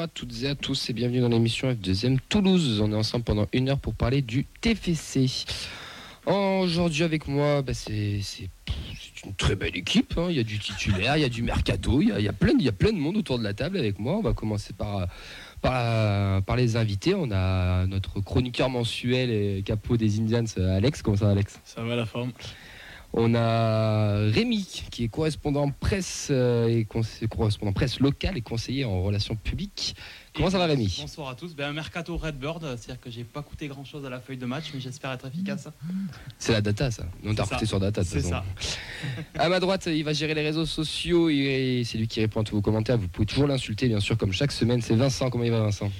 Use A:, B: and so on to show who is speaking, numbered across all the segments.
A: À toutes et à tous et bienvenue dans l'émission F2M Toulouse. On est ensemble pendant une heure pour parler du TFC. Aujourd'hui avec moi, bah, c'est une très belle équipe. hein. Il y a du titulaire, il y a du mercato, il y a, plein, de- monde autour de la table avec moi. On va commencer par, par, les invités. On a notre chroniqueur mensuel et capot des Indians, Alex. Comment ça Alex?
B: Ça va la forme
A: On a Rémi, qui est correspondant presse euh, et conseiller- correspondant presse locale et conseiller en relations publiques. Comment ça va Rémi?
C: Bonsoir à tous. Ben, un mercato Redbird, c'est-à-dire que j'ai pas coûté grand-chose à la feuille de match, mais j'espère être efficace.
A: C'est la data ça. On t'a recruté sur data.
C: C'est ça.
A: À ma droite, il va gérer les réseaux sociaux et c'est lui qui répond à tous vos commentaires. Vous pouvez toujours l'insulter, bien sûr, comme chaque semaine. C'est Vincent. Comment il va, Vincent?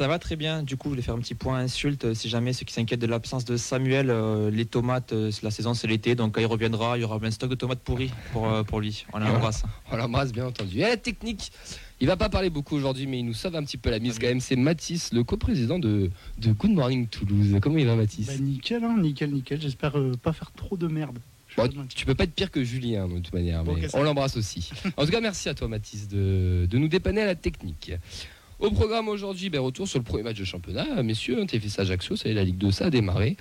D: Ça va très bien. Du coup, je voulais faire un petit point insulte. euh, Si jamais ceux qui s'inquiètent de l'absence de Samuel, euh, les tomates, euh, la saison c'est l'été, donc quand il reviendra, il y aura un stock de tomates pourries pour, euh, pour lui. On l'embrasse.
A: On l'embrasse, bien entendu. Et la technique il va pas parler beaucoup aujourd'hui, mais il nous sauve un petit peu la mise quand même. C'est Mathis, le coprésident de, de Good Morning Toulouse. Comment il va, Mathis
B: Bah, nickel, hein, nickel, nickel. J'espère euh, pas faire trop de merde.
A: Bon, tu peux pas être pire que Julien de toute manière,
B: Bon,
A: mais on l'embrasse aussi. En tout cas, merci à toi Mathis de, de nous dépanner à la technique. Au programme aujourd'hui, ben, retour sur le premier match de championnat. Messieurs, fait ça Ajaccio, ça y est, la Ligue 2, ça a démarré.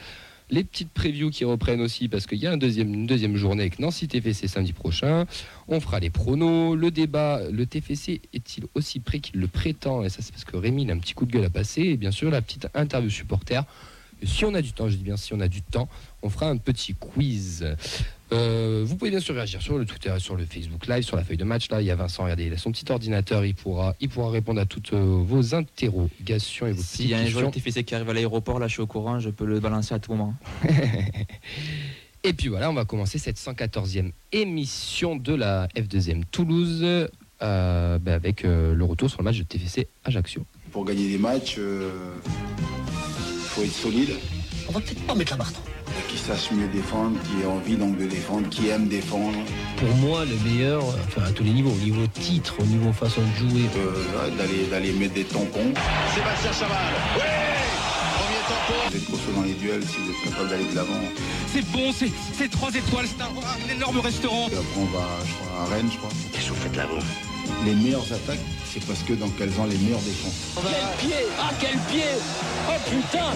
A: Les petites previews qui reprennent aussi parce qu'il y a deuxième, une deuxième journée avec Nancy TFC samedi prochain. On fera les pronos, le débat, le TFC est-il aussi prêt qu'il le prétend? Et ça c'est parce que Rémi il a un petit coup de gueule à passer. Et bien sûr la petite interview supporter. Si on a du temps, je dis bien si on a du temps, on fera un petit quiz. Euh, vous pouvez bien sûr réagir sur le Twitter, sur le Facebook Live, sur la feuille de match. Là, il y a Vincent, regardez, il a son petit ordinateur, il pourra, il pourra répondre à toutes euh, vos interrogations et vos
D: S'il y a un joueur TFC qui arrive à l'aéroport, là je suis au courant, je peux le balancer à tout moment.
A: Et puis voilà, on va commencer cette 114e émission de la F2M Toulouse euh, bah, avec euh, le retour sur le match de TFC Ajaccio.
E: Pour gagner des matchs, il faut être solide,
F: On va peut-être pas mettre la barre.
E: Qui sache mieux défendre, qui ait envie donc de défendre, qui aime défendre,
F: Pour moi, le meilleur, enfin à tous les niveaux, au niveau titre, au niveau façon de jouer.
E: euh, d'aller d'aller mettre des tampons.
G: Sébastien Chaval. Oui Premier tampon.
E: Vous êtes costaud dans les duels si vous êtes capable d'aller de l'avant.
H: C'est bon, c'est c'est trois étoiles, c'est un, un énorme restaurant.
E: Et après on va je crois, à Rennes, je crois.
G: Qu'est-ce que vous faites là-haut
E: Les meilleures attaques, c'est parce que donc elles ont les meilleures défenses.
F: Quel pied? Ah quel pied? Oh putain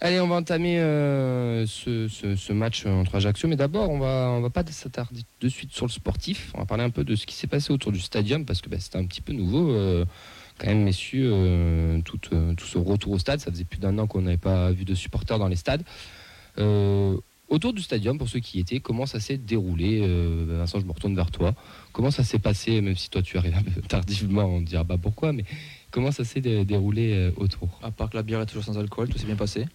A: Allez, on va entamer euh, ce, ce- match entre Ajaccio, mais d'abord, on va, on va pas s'attarder de suite sur le sportif. On va parler un peu de ce qui s'est passé autour du stadium, parce que bah, c'était un petit peu nouveau. euh, quand même, messieurs, euh, tout, euh, tout ce retour au stade, ça faisait plus d'un an qu'on n'avait pas vu de supporters dans les stades. Euh, autour du stadium, pour ceux qui y étaient, comment ça s'est déroulé euh, Vincent, je me retourne vers toi. Comment ça s'est passé, même si toi tu arrives un peu tardivement, on dira pas pourquoi, mais comment ça s'est dé- déroulé euh, autour?
D: À part que la bière est toujours sans alcool, tout s'est bien passé.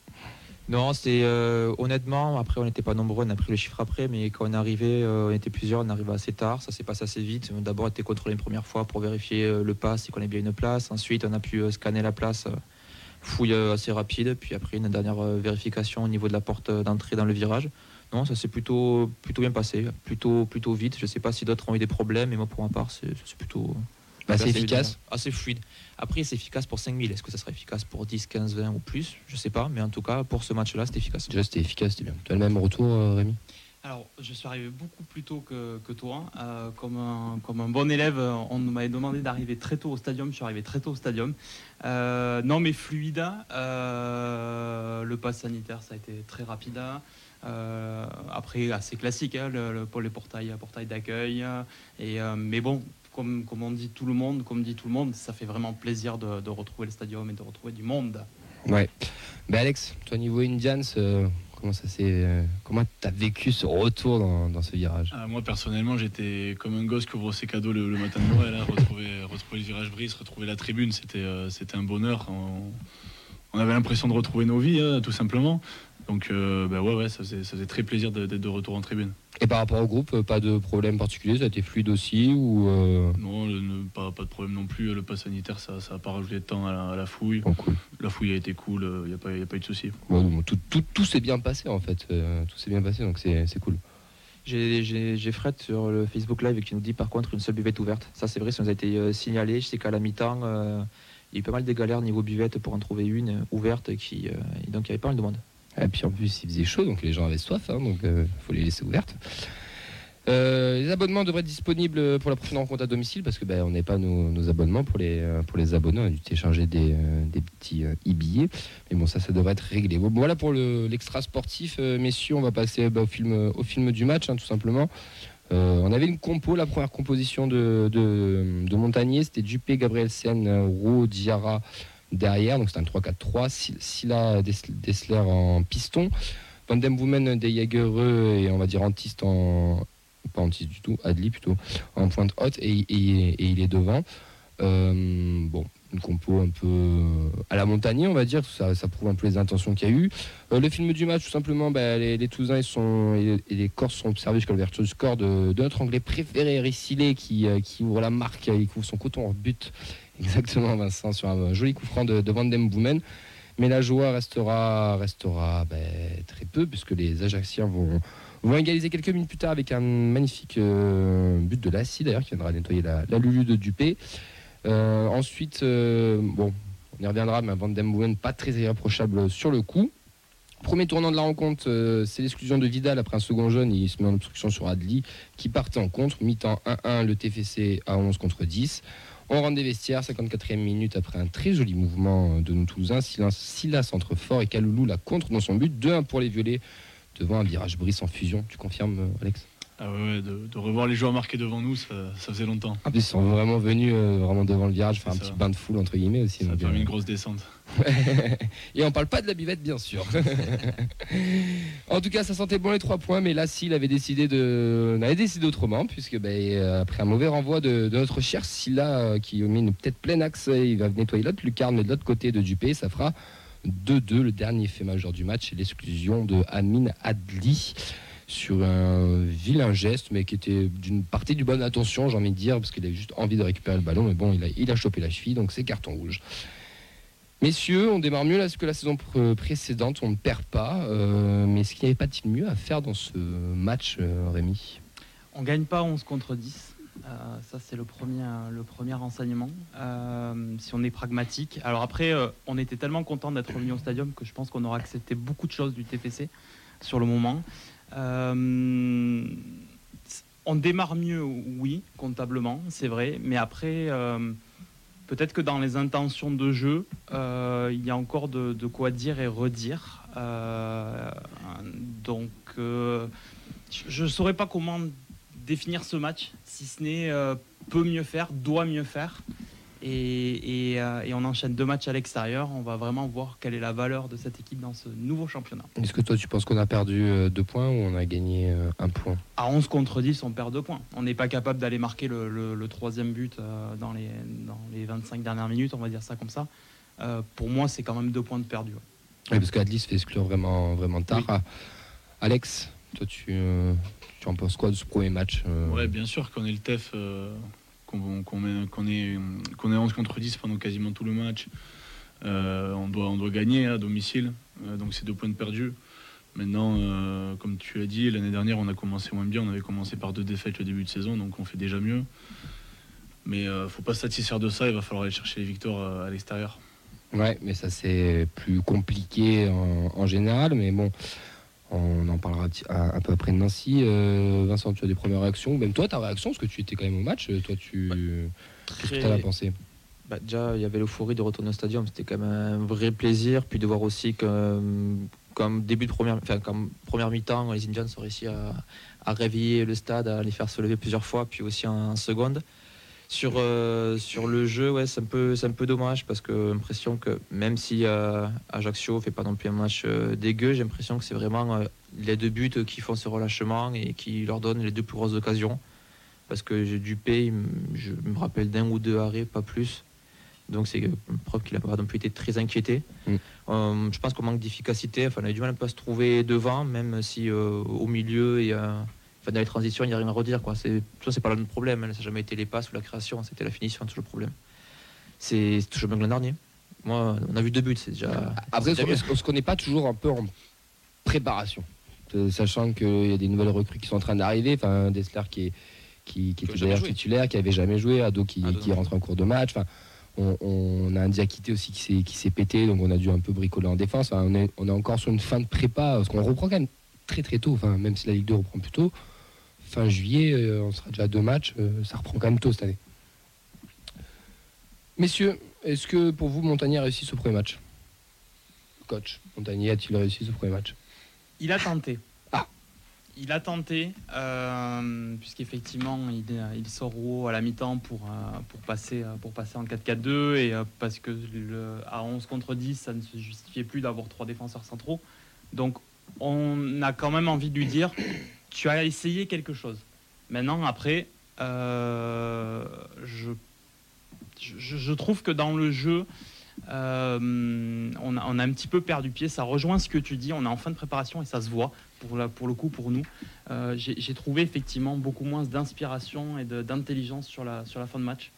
D: Non, c'était euh, honnêtement, après on n'était pas nombreux, on a pris le chiffre après, mais quand on est arrivé, euh, on était plusieurs, on arrivé assez tard, ça s'est passé assez vite. D'abord, on a été contrôlé une première fois pour vérifier euh, le pass et qu'on ait bien une place. Ensuite, on a pu scanner la place, fouille assez rapide. Puis après, une dernière vérification au niveau de la porte d'entrée dans le virage. Non, ça s'est plutôt, plutôt bien passé, plutôt, plutôt vite. Je sais pas si d'autres ont eu des problèmes, mais moi pour ma part, c'est c'est plutôt.
A: Bah, c'est
D: assez
A: efficace.
D: évident. Assez fluide. Après, c'est efficace pour 5000. Est-ce que ça sera efficace pour 10, 15, 20 ou plus? Je sais pas, mais en tout cas, pour ce match-là, c'était efficace.
A: Déjà, c'était efficace, c'était bien. Tu as le même retour, euh, Rémi?
C: Alors, je suis arrivé beaucoup plus tôt que, que toi. Euh, comme, un, comme un bon élève, on m'avait demandé d'arriver très tôt au stadium. Je suis arrivé très tôt au stadium. Euh, non, mais fluide. Euh, le pass sanitaire, ça a été très rapide. Euh, après, assez classique, hein, le, le- pour les portails, portail d'accueil. Et, euh, mais bon, comme, comme on dit tout le monde, comme dit tout le monde, ça fait vraiment plaisir de, de retrouver le stadium et de retrouver du monde.
A: Ouais. Ben Alex, toi niveau Indians, euh, comment ça s'est, euh, comment t'as vécu ce retour dans, dans ce virage?
B: Ah, Moi personnellement j'étais comme un gosse qui ouvre ses cadeaux le, le matin de Noël. hein. retrouver, retrouver le virage brise, retrouver la tribune, c'était euh, c'était un bonheur. On, on avait l'impression de retrouver nos vies hein, tout simplement. Donc euh, bah ouais, ouais, ça faisait, ça faisait très plaisir d'être de retour en tribune.
A: Et par rapport au groupe, euh, pas de problème particulier, ça a été fluide aussi ou euh,
B: Non, le- ne- pas, pas de problème non plus. Le pass sanitaire, ça n'a pas rajouté de temps à la, à la fouille.
A: bon, cool.
B: La fouille a été cool, il n'y a, pas- y a pas eu de souci.
A: Bon, bon, tout, tout, tout s'est bien passé en fait, euh, tout s'est bien passé donc c'est, c'est cool.
D: J'ai- Fred sur le Facebook Live qui nous dit par contre une seule buvette ouverte. Ça, c'est vrai, ça nous a été signalé. Je sais qu'à la mi-temps, euh, il y a eu pas mal de galères niveau buvette pour en trouver une ouverte. Qui, euh, et donc, il y avait pas mal de monde.
A: Et puis en plus il faisait chaud donc les gens avaient soif, hein, donc il faut les laisser ouvertes. Euh, les abonnements devraient être disponibles pour la prochaine rencontre à domicile parce que ben, on n'est pas nos, abonnements pour les, euh, pour les abonnés. On a dû télécharger des, euh, des petits euh, e-billets. Mais bon, ça, ça devrait être réglé. Bon, voilà pour le- l'extra sportif. Euh, messieurs, on va passer bah, au, film, au film du match, hein, tout simplement. Euh, on avait une compo, la première composition de, de, de Montagnier, c'était Dupé, Gabriel Sen, Roux, Diarra derrière. Donc c'était un 3-4-3. Sil- Silla, Des- Dessler en piston. Van den Boomen, De Jagereux et on va dire Antiste en. Pas Antiste du tout, Adli plutôt, en pointe haute et, il est devant. Euh, bon, une compo un peu euh, à la Montagnier, on va dire, ça, ça prouve un peu les intentions qu'il y a eu. Euh, le film du match, tout simplement, bah, les, les ils sont, et, les Corses sont observés jusqu'à l'ouverture du score de, notre Anglais préféré, Rissilé, qui, qui ouvre la marque, il couvre son coton hors but. Exactement, Vincent, sur un joli coup franc de, de Van Den. Mais la joie restera, restera ben, très peu, puisque les Ajacciens vont, vont égaliser quelques minutes plus tard avec un magnifique euh, but de Lassie, d'ailleurs, qui viendra nettoyer la, Lulu de Dupé. Euh, ensuite, euh, bon, on y reviendra, mais Van Den pas très irréprochable sur le coup. Premier tournant de la rencontre, c'est l'exclusion de Vidal après un second jaune. Il se met en obstruction sur Adli, qui partait en contre. Mi-temps 1-1, le TFC à 11 contre 10. On rentre des vestiaires, 54e minute après un très joli mouvement de nos Toulousains. Silas, Silas entre fort et Kaloulou la contre dans son but. 2-1 pour les Violets devant un virage Brice en fusion. Tu confirmes, Alex?
B: Ah ouais, ouais, de, de revoir les joueurs marqués devant nous, ça, ça faisait longtemps.
A: En plus, ils sont vraiment venus euh, vraiment devant le virage, faire un petit bain de foule entre guillemets aussi.
B: Ça a permis
A: euh,
B: une grosse descente.
A: Et on parle pas de la buvette, bien sûr. en tout cas, ça sentait bon les trois points, mais là, s'il avait décidé de, on avait décidé autrement, puisque ben, euh, après un mauvais renvoi de, de notre cher Silla, qui met une peut-être plein axe, il va nettoyer l'autre lucarne de l'autre côté de Dupé, ça fera 2-2, le dernier fait majeur du match, c'est l'exclusion de Amin Adli sur un vilain geste, mais qui était d'une partie du bonne attention, j'ai envie de dire, parce qu'il avait juste envie de récupérer le ballon, mais bon, il a, chopé la cheville, donc c'est carton rouge. Messieurs, on démarre mieux là que la saison pr- précédente, on ne perd pas. euh, mais est-ce qu'il n'y avait pas-il mieux à faire dans ce match, euh, Rémi?
C: On gagne pas 11 contre 10. Euh, ça, c'est le premier, le premier renseignement. Si on est pragmatique. Alors après, on était tellement content d'être revenu au stadium que je pense qu'on aura accepté beaucoup de choses du TFC sur le moment. Euh, on démarre mieux, oui, comptablement, c'est vrai. Mais après, euh, peut-être que dans les intentions de jeu, euh, il y a encore de, de quoi dire et redire. Donc, je ne saurais pas comment définir ce match, si ce n'est peut mieux faire, doit mieux faire. Et, et, euh, et on enchaîne deux matchs à l'extérieur. On va vraiment voir quelle est la valeur de cette équipe dans ce nouveau championnat.
A: Est-ce que toi tu penses qu'on a perdu euh, deux points ou on a gagné euh, un point?
C: À 11 contre 10, on perd deux points. On n'est pas capable d'aller marquer le, le- le troisième but euh, dans, les, dans les 25 dernières minutes, on va dire ça comme ça. Euh, pour moi, c'est quand même deux points de perdu. ouais.
A: Oui, Parce qu'Adli se fait exclure vraiment, vraiment tard.
C: Oui.
A: Ah, Alex, toi tu, euh, tu en penses quoi de ce premier match euh,
B: Ouais, bien sûr qu'on est le TEF, euh, qu'on est, qu'on est 11 contre 10 pendant quasiment tout le match. Euh, on, doit, on doit gagner à domicile, euh, donc c'est deux points de perdus. Maintenant, euh, comme tu as dit, l'année dernière, on a commencé moins bien. On avait commencé par deux défaites le début de saison, donc on fait déjà mieux. Mais euh, faut pas satisfaire de ça, il va falloir aller chercher les victoires à l'extérieur.
A: Ouais, mais ça c'est plus compliqué en, en général, mais bon, on en parlera un peu après de Nancy. Euh, Vincent, tu as des premières réactions, même toi ta réaction, parce que tu étais quand même au match, euh, toi tu... Qu'est-ce que tu as pensé?
D: Bah, déjà, il y avait l'euphorie de retourner au stadium. C'était quand même un vrai plaisir. Puis de voir aussi que, euh, comme début de première, enfin, comme première mi-temps, les Indians ont réussi à, à réveiller le stade, à les faire se lever plusieurs fois, puis aussi en, seconde. Sur, euh, sur le jeu, ouais, c'est un, peu- c'est un peu dommage parce que j'ai l'impression que même si euh, Ajaccio fait pas non plus un match euh, dégueu, j'ai l'impression que c'est vraiment euh, les deux buts qui font ce relâchement et qui leur donnent les deux plus grosses occasions. Parce que j'ai Dupé, il je me rappelle d'un ou deux arrêts, pas plus. Donc c'est une preuve qu'il n'a pas non plus été très inquiété.
A: Mm.
D: Euh, je pense qu'on manque d'efficacité. Enfin, on a du mal un peu à se trouver devant, même si euh, au milieu et euh, enfin, dans les transitions, il n'y a rien à redire. Quoi. C'est, ça, c'est pas là notre problème. hein. Ça n'a jamais été les passes ou la création, c'était la finition, toujours le problème. C'est c'est toujours mieux que l'an dernier. Moi, on a vu deux buts, c'est déjà.
A: Après,
D: c'est déjà
A: se connaît pas toujours un peu en préparation Euh, Sachant qu'il y a des nouvelles recrues qui sont en train d'arriver, enfin Dessler qui, est, qui, était d'ailleurs
D: joué.
A: titulaire, qui avait jamais joué, Ado qui,
D: Ado
A: qui
D: non.
A: rentre en cours de match. Enfin, on, on a un Diakité aussi qui s'est, qui s'est pété, donc on a dû un peu bricoler en défense. Enfin, on, est, on est encore sur une fin de prépa, parce qu'on reprend quand même très très tôt, enfin, même si la Ligue 2 reprend plus tôt. Fin juillet, euh, on sera déjà à deux matchs, euh, ça reprend quand même tôt cette année. Messieurs, est-ce que pour vous, Montagnier a réussi ce premier match? Coach, Montagnier a-t-il réussi ce premier match?
C: Il a tenté.
A: Ah.
C: Il a tenté, euh, puisqu'effectivement, il, il sort haut à la mi-temps pour, euh, pour, passer, pour passer en 4-4-2, et euh, parce que le, à 11 contre 10, ça ne se justifiait plus d'avoir trois défenseurs centraux. Donc, on a quand même envie de lui dire tu as essayé quelque chose. Maintenant, après, euh, je, je, trouve que dans le jeu, euh, on, a, un petit peu perdu pied. Ça rejoint ce que tu dis. On est en fin de préparation et ça se voit pour, la- pour le coup pour nous. Euh, J'ai trouvé effectivement beaucoup moins d'inspiration et d'intelligence sur la, sur la fin de match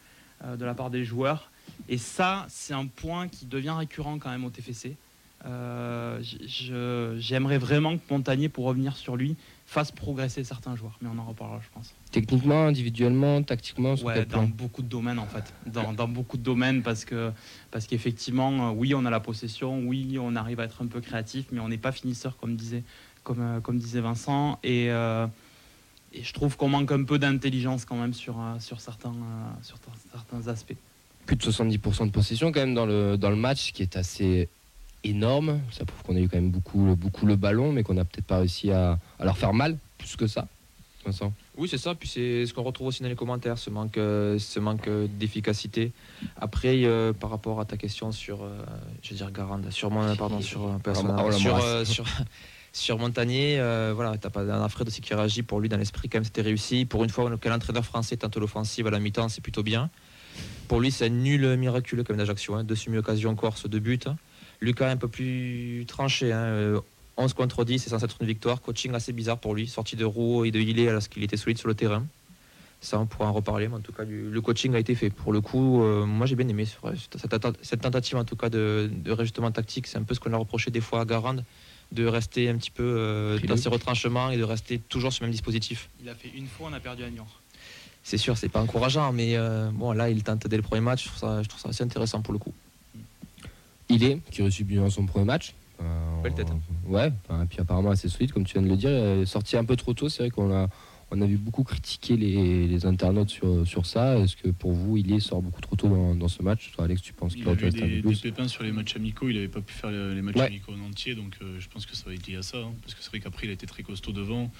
C: de la part des joueurs. Et ça, c'est un point qui devient récurrent quand même au TFC. J'aimerais vraiment que Montagnier, pour revenir sur lui, fasse progresser certains joueurs. Mais on en reparlera, je pense.
A: Techniquement, individuellement, tactiquement, sur
C: Ouais, dans
A: plan
C: beaucoup de domaines en fait. Dans, dans beaucoup de domaines parce que parce qu'effectivement, euh, oui, on a la possession, oui, on arrive à être un peu créatif, mais on n'est pas finisseur comme disait comme euh, comme disait Vincent et euh, et je trouve qu'on manque un peu d'intelligence quand même sur sur certains sur certains aspects.
A: plus de 70% de possession quand même dans le, dans le match, ce qui est assez énorme. Ça prouve qu'on a eu quand même beaucoup, beaucoup le ballon, mais qu'on n'a peut-être pas réussi à, à leur faire mal, plus que ça. Vincent
D: Oui, c'est ça. Puis c'est ce qu'on retrouve aussi dans les commentaires, ce manque, euh, ce manque euh, d'efficacité. Après, euh, par rapport à ta question sur, euh, je veux dire Garande, sur mon, pardon, sur
A: l'embrasse.
D: sur, euh, sur, sur Montagnier, voilà, t'as pas un Fred aussi qui réagit. Pour lui, dans l'esprit, quand même, c'était réussi. Pour une fois que l'entraîneur français tente l'offensive à la mi-temps, c'est plutôt bien. Pour lui, c'est un nul miraculeux comme d'Ajaccio. Hein. Deux semi-occasions corse, deux buts. Lucas un peu plus tranché. Hein. euh, 11 contre 10, c'est censé être une victoire. Coaching assez bizarre pour lui. Sorti de Roux et de Hillet alors qu'il était solide sur le terrain. Ça, on pourra en reparler. Mais en tout cas, le coaching a été fait. Pour le coup, euh, moi, j'ai bien aimé sur- cette, tentative, en tout cas, de, de réajustement tactique. C'est un peu ce qu'on a reproché des fois à Garande, de rester un petit peu euh, dans ses retranchements et de rester toujours sur le même dispositif.
C: Il a fait une fois, on a perdu à Niort.
D: C'est sûr, c'est pas encourageant, mais euh, bon, là, il tente dès le premier match. Je trouve ça, je trouve ça assez intéressant pour le coup.
A: Il est, qui reçut bien son premier match. Euh,
D: Belle tête, hein.
A: Ouais, et puis apparemment assez solide, comme tu viens de le dire. Il est sorti un peu trop tôt, c'est vrai qu'on a, on a vu beaucoup critiquer les, les internautes sur, sur ça. Est-ce que pour vous, il est sort beaucoup trop tôt dans, dans ce match? Toi, Alex, tu penses qu'il aurait dû
B: eu
A: rester un
B: des,
A: peu
B: des
A: plus
B: pépins sur les matchs amicaux, il n'avait pas pu faire les, les matchs
A: Ouais.
B: amicaux en entier, donc euh, je pense que ça va être lié à ça. hein, parce que c'est vrai qu'après, il a été très costaud devant.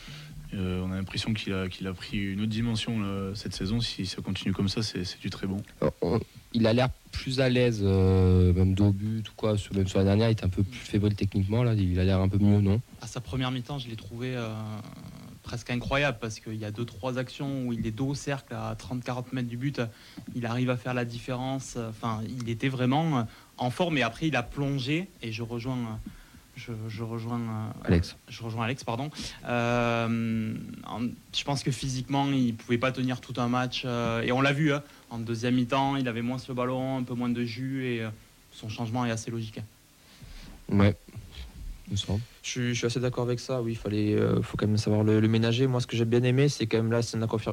B: Euh, on a l'impression qu'il a, qu'il a pris une autre dimension là, cette saison. Si ça continue comme ça, c'est c'est du très bon.
A: Alors, on- il a l'air plus à l'aise, euh, même dos au but ou quoi. Sur, même sur la dernière, il était un peu plus fébrile techniquement. Là, il a l'air un peu mieux, non?
C: À sa première mi-temps, je l'ai trouvé euh, presque incroyable parce qu'il y a deux trois actions où il est dos au cercle à 30-40 mètres du but, il arrive à faire la différence. Enfin, il était vraiment en forme et après il a plongé et je rejoins. Je, je rejoins euh,
A: Alex.
C: Je rejoins Alex, pardon. Euh, je pense que physiquement, il pouvait pas tenir tout un match. euh, et on l'a vu, hein, en deuxième mi-temps, il avait moins le ballon, un peu moins de jus. Et euh, son changement est assez logique.
A: Ouais. Il me semble.
D: Je suis, je suis assez d'accord avec ça. Oui, il fallait, euh, faut quand même savoir le, le ménager. Moi, ce que j'ai bien aimé, c'est quand même la,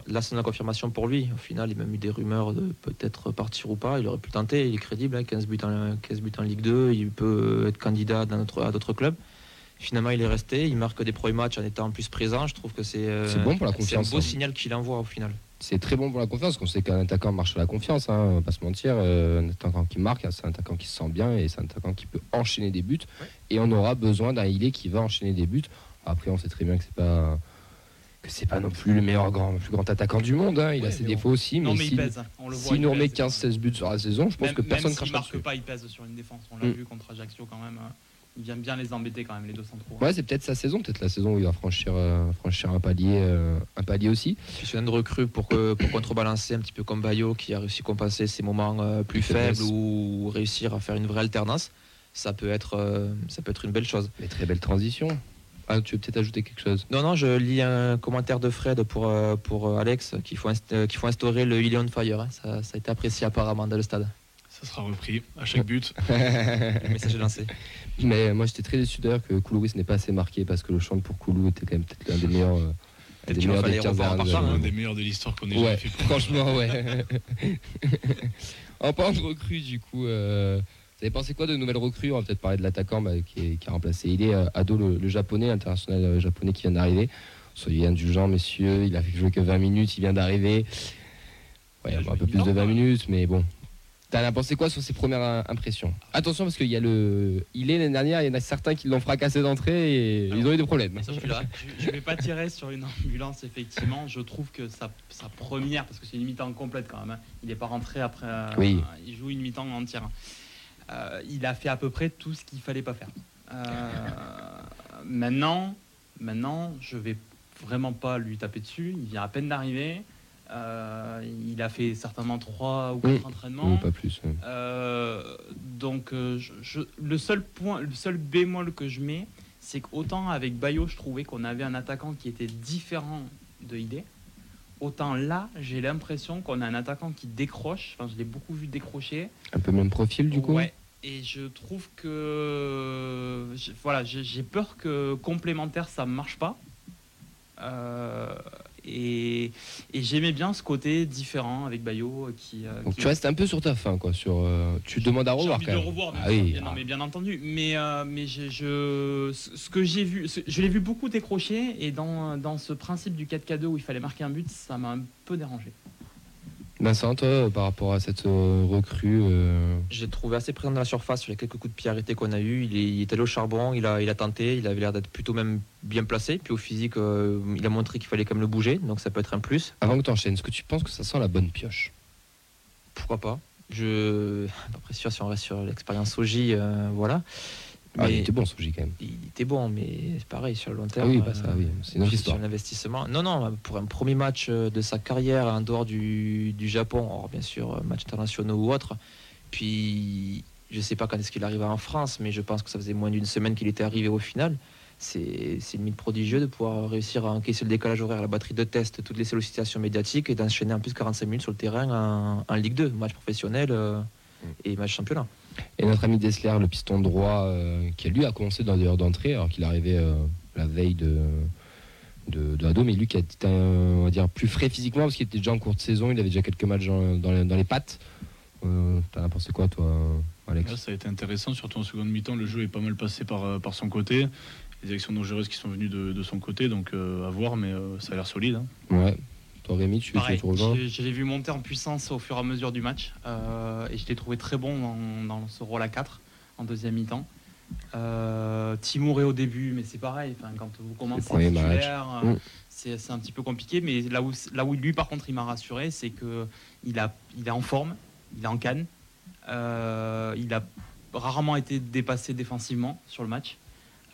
D: là, c'est la confirmation pour lui. Au final, il a même eu des rumeurs de peut-être partir ou pas. Il aurait pu tenter. Il est crédible. hein, 15, buts en, 15 buts en Ligue 2. Il peut être candidat dans notre- à d'autres clubs. Finalement, il est resté. Il marque des premiers matchs en étant plus présent. Je trouve que c'est euh,
A: bon pour la
D: C'est
A: confiance,
D: un beau
A: hein.
D: signal qu'il envoie au final.
A: C'est très bon pour la confiance, parce qu'on sait qu'un attaquant marche à la confiance, hein, on va pas se mentir. euh, un attaquant qui marque, c'est un attaquant qui se sent bien et c'est un attaquant qui peut enchaîner des buts. Et on aura besoin d'un Ilé qui va enchaîner des buts. Après, on sait très bien que c'est pas que c'est pas non plus le meilleur grand, le plus grand attaquant du monde. hein. Il
C: Ouais,
A: a ses défauts aussi,
C: non,
A: mais
C: mais il
A: s'il
C: pèse. hein. Il
A: nous remet
C: pèse.
A: 15-16 buts sur la saison, je pense
C: même,
A: que personne crachera
C: s'il marque
A: dessus.
C: pas, il pèse sur une défense. On l'a
A: Mm.
C: vu contre Ajaccio quand même. euh, Il vient bien les embêter quand même, les deux centraux.
A: Ouais, c'est peut-être sa saison, peut-être la saison où il va franchir, euh, franchir un palier, euh, un palier aussi.
D: De recrue pour, que, pour contrebalancer un petit peu comme Bayo qui a réussi à compenser ses moments euh, plus faibles ou réussir à faire une vraie alternance. Ça peut être, euh, ça peut être une belle chose.
A: Mais très belle transition. Ah, tu veux peut-être ajouter quelque chose?
D: Non, non, je lis un commentaire de Fred pour, euh, pour Alex qu'il faut, inst- qu'il faut instaurer le Illy on Fire. hein. Ça, ça a été apprécié apparemment dans le stade.
B: Ça sera repris à chaque but.
D: Le message est lancé.
A: Mais moi, j'étais très déçu d'ailleurs que Koulouris n'est pas assez marqué parce que le chant pour Koulou était quand même peut-être l'un des meilleurs. euh,
D: Peut-être
A: des
D: qu'il
A: meilleurs
D: fallait
A: des 15
D: revoir
A: dernières
D: par ça,
A: années.
B: Un des meilleurs de l'histoire qu'on ait
A: Ouais,
B: jamais fait. pour-
A: franchement, ouais. en parlant de recrues, du coup, euh, vous avez pensé quoi de nouvelles recrues? On va peut-être parler de l'attaquant bah, qui, a remplacé. Il est Ado, le, le japonais, international euh, japonais qui vient d'arriver. Soyez indulgents, messieurs. Il a fait jouer que 20 minutes, il vient d'arriver. Ouais, un peu plus de 20 minutes, mais bon. T'as pensé quoi sur ses premières impressions? Attention parce qu'il y a le. Il est l'année dernière, il y en a certains qui l'ont fracassé d'entrée et ils ont eu des problèmes.
C: Je ne vais pas tirer sur une ambulance, effectivement. Je trouve que sa, première, parce que c'est une mi-temps complète quand même, hein. il n'est pas rentré après. euh,
A: Oui.
C: il joue une mi-temps entière. Euh, il a fait à peu près tout ce qu'il fallait pas faire. Euh, maintenant, maintenant, je vais vraiment pas lui taper dessus. Il vient à peine d'arriver. Euh, il a fait certainement trois ou quatre entraînements.
A: Pas plus. ouais.
C: Euh, donc, euh, je- je- le seul point, le seul bémol que je mets, c'est qu'autant avec Bayo, je trouvais qu'on avait un attaquant qui était différent de ID. Autant là, j'ai l'impression qu'on a un attaquant qui décroche. Enfin, je l'ai beaucoup vu décrocher.
A: Un peu même profil du coup
C: Ouais. Et je trouve que voilà, j'ai j'ai peur que complémentaire ça ne marche pas. Euh, et et j'aimais bien ce côté différent avec Bayo qui. euh,
A: Donc
C: qui-
A: tu restes un peu sur ta fin, quoi. Sur, euh, tu demandes à revoir
C: envie
A: quand
C: de
A: même.
C: le revoir,
A: Ah oui,
C: bien, non, mais bien entendu. Mais, euh, mais je, ce ce que j'ai vu, ce- je l'ai vu beaucoup décrocher et dans, dans ce principe du 4K2 où il fallait marquer un but, ça m'a un peu dérangé.
A: Vincent, toi, euh, par rapport à cette euh, recrue, euh,
D: J'ai trouvé assez présent dans la surface sur les quelques coups de pied arrêtés qu'on a eu. Il est, il est allé au charbon, il a, il a tenté, il avait l'air d'être plutôt même bien placé. Puis au physique, il a montré qu'il fallait quand même le bouger, donc ça peut être un plus.
A: avant que tu enchaînes, est-ce que tu penses que ça sent la bonne pioche?
D: Pourquoi pas? Je après sûr si on reste sur l'expérience euh, voilà.
A: Ah, il était bon, Soji, quand même.
D: il était bon, mais c'est pareil sur le long
A: Ah
D: terme.
A: oui, bah ça,
D: euh,
A: oui, c'est une autre
D: Sur l'investissement. Non, non, pour un premier match euh, de sa carrière en dehors du, du Japon, or bien sûr, euh, match internationaux ou autre. Puis, je sais pas quand est-ce qu'il arriva en France, mais je pense que ça faisait moins d'une semaine qu'il était arrivé au final. C'est une mythe prodigieux de pouvoir réussir à encaisser le décalage horaire, la batterie de test, toutes les sollicitations médiatiques et d'enchaîner en plus 45 minutes sur le terrain en, en Ligue 2, match professionnel euh, et match championnat.
A: Et notre ami Dessler, le piston droit, euh, qui lui a commencé dans l'heure d'entrée, alors qu'il arrivait euh, la veille de, de, de Ado, mais lui qui a été, on va dire, plus frais physiquement, parce qu'il était déjà en courte saison, il avait déjà quelques matchs dans, dans les, dans les pattes. Euh, T'as pensé quoi, toi, Alex
B: Là, ça a été intéressant, surtout en seconde mi-temps. Le jeu est pas mal passé par, euh, par son côté. Les actions dangereuses qui sont venues de, de son côté, donc euh, à voir, mais euh, ça a l'air solide. hein.
A: Ouais. Toi, Rémi, tu,
C: Pareil,
A: tu rejoins
C: je, je l'ai vu monter en puissance au fur et à mesure du match euh, et je l'ai trouvé très bon dans, dans ce rôle à 4 en deuxième mi-temps. Euh, au début, mais c'est pareil, quand vous commencez titulaire, euh,
A: Mm.
C: c'est un petit peu compliqué, mais là où, là où lui par contre il m'a rassuré, c'est que il, a, il est en forme, il est en canne, euh, il a rarement été dépassé défensivement sur le match.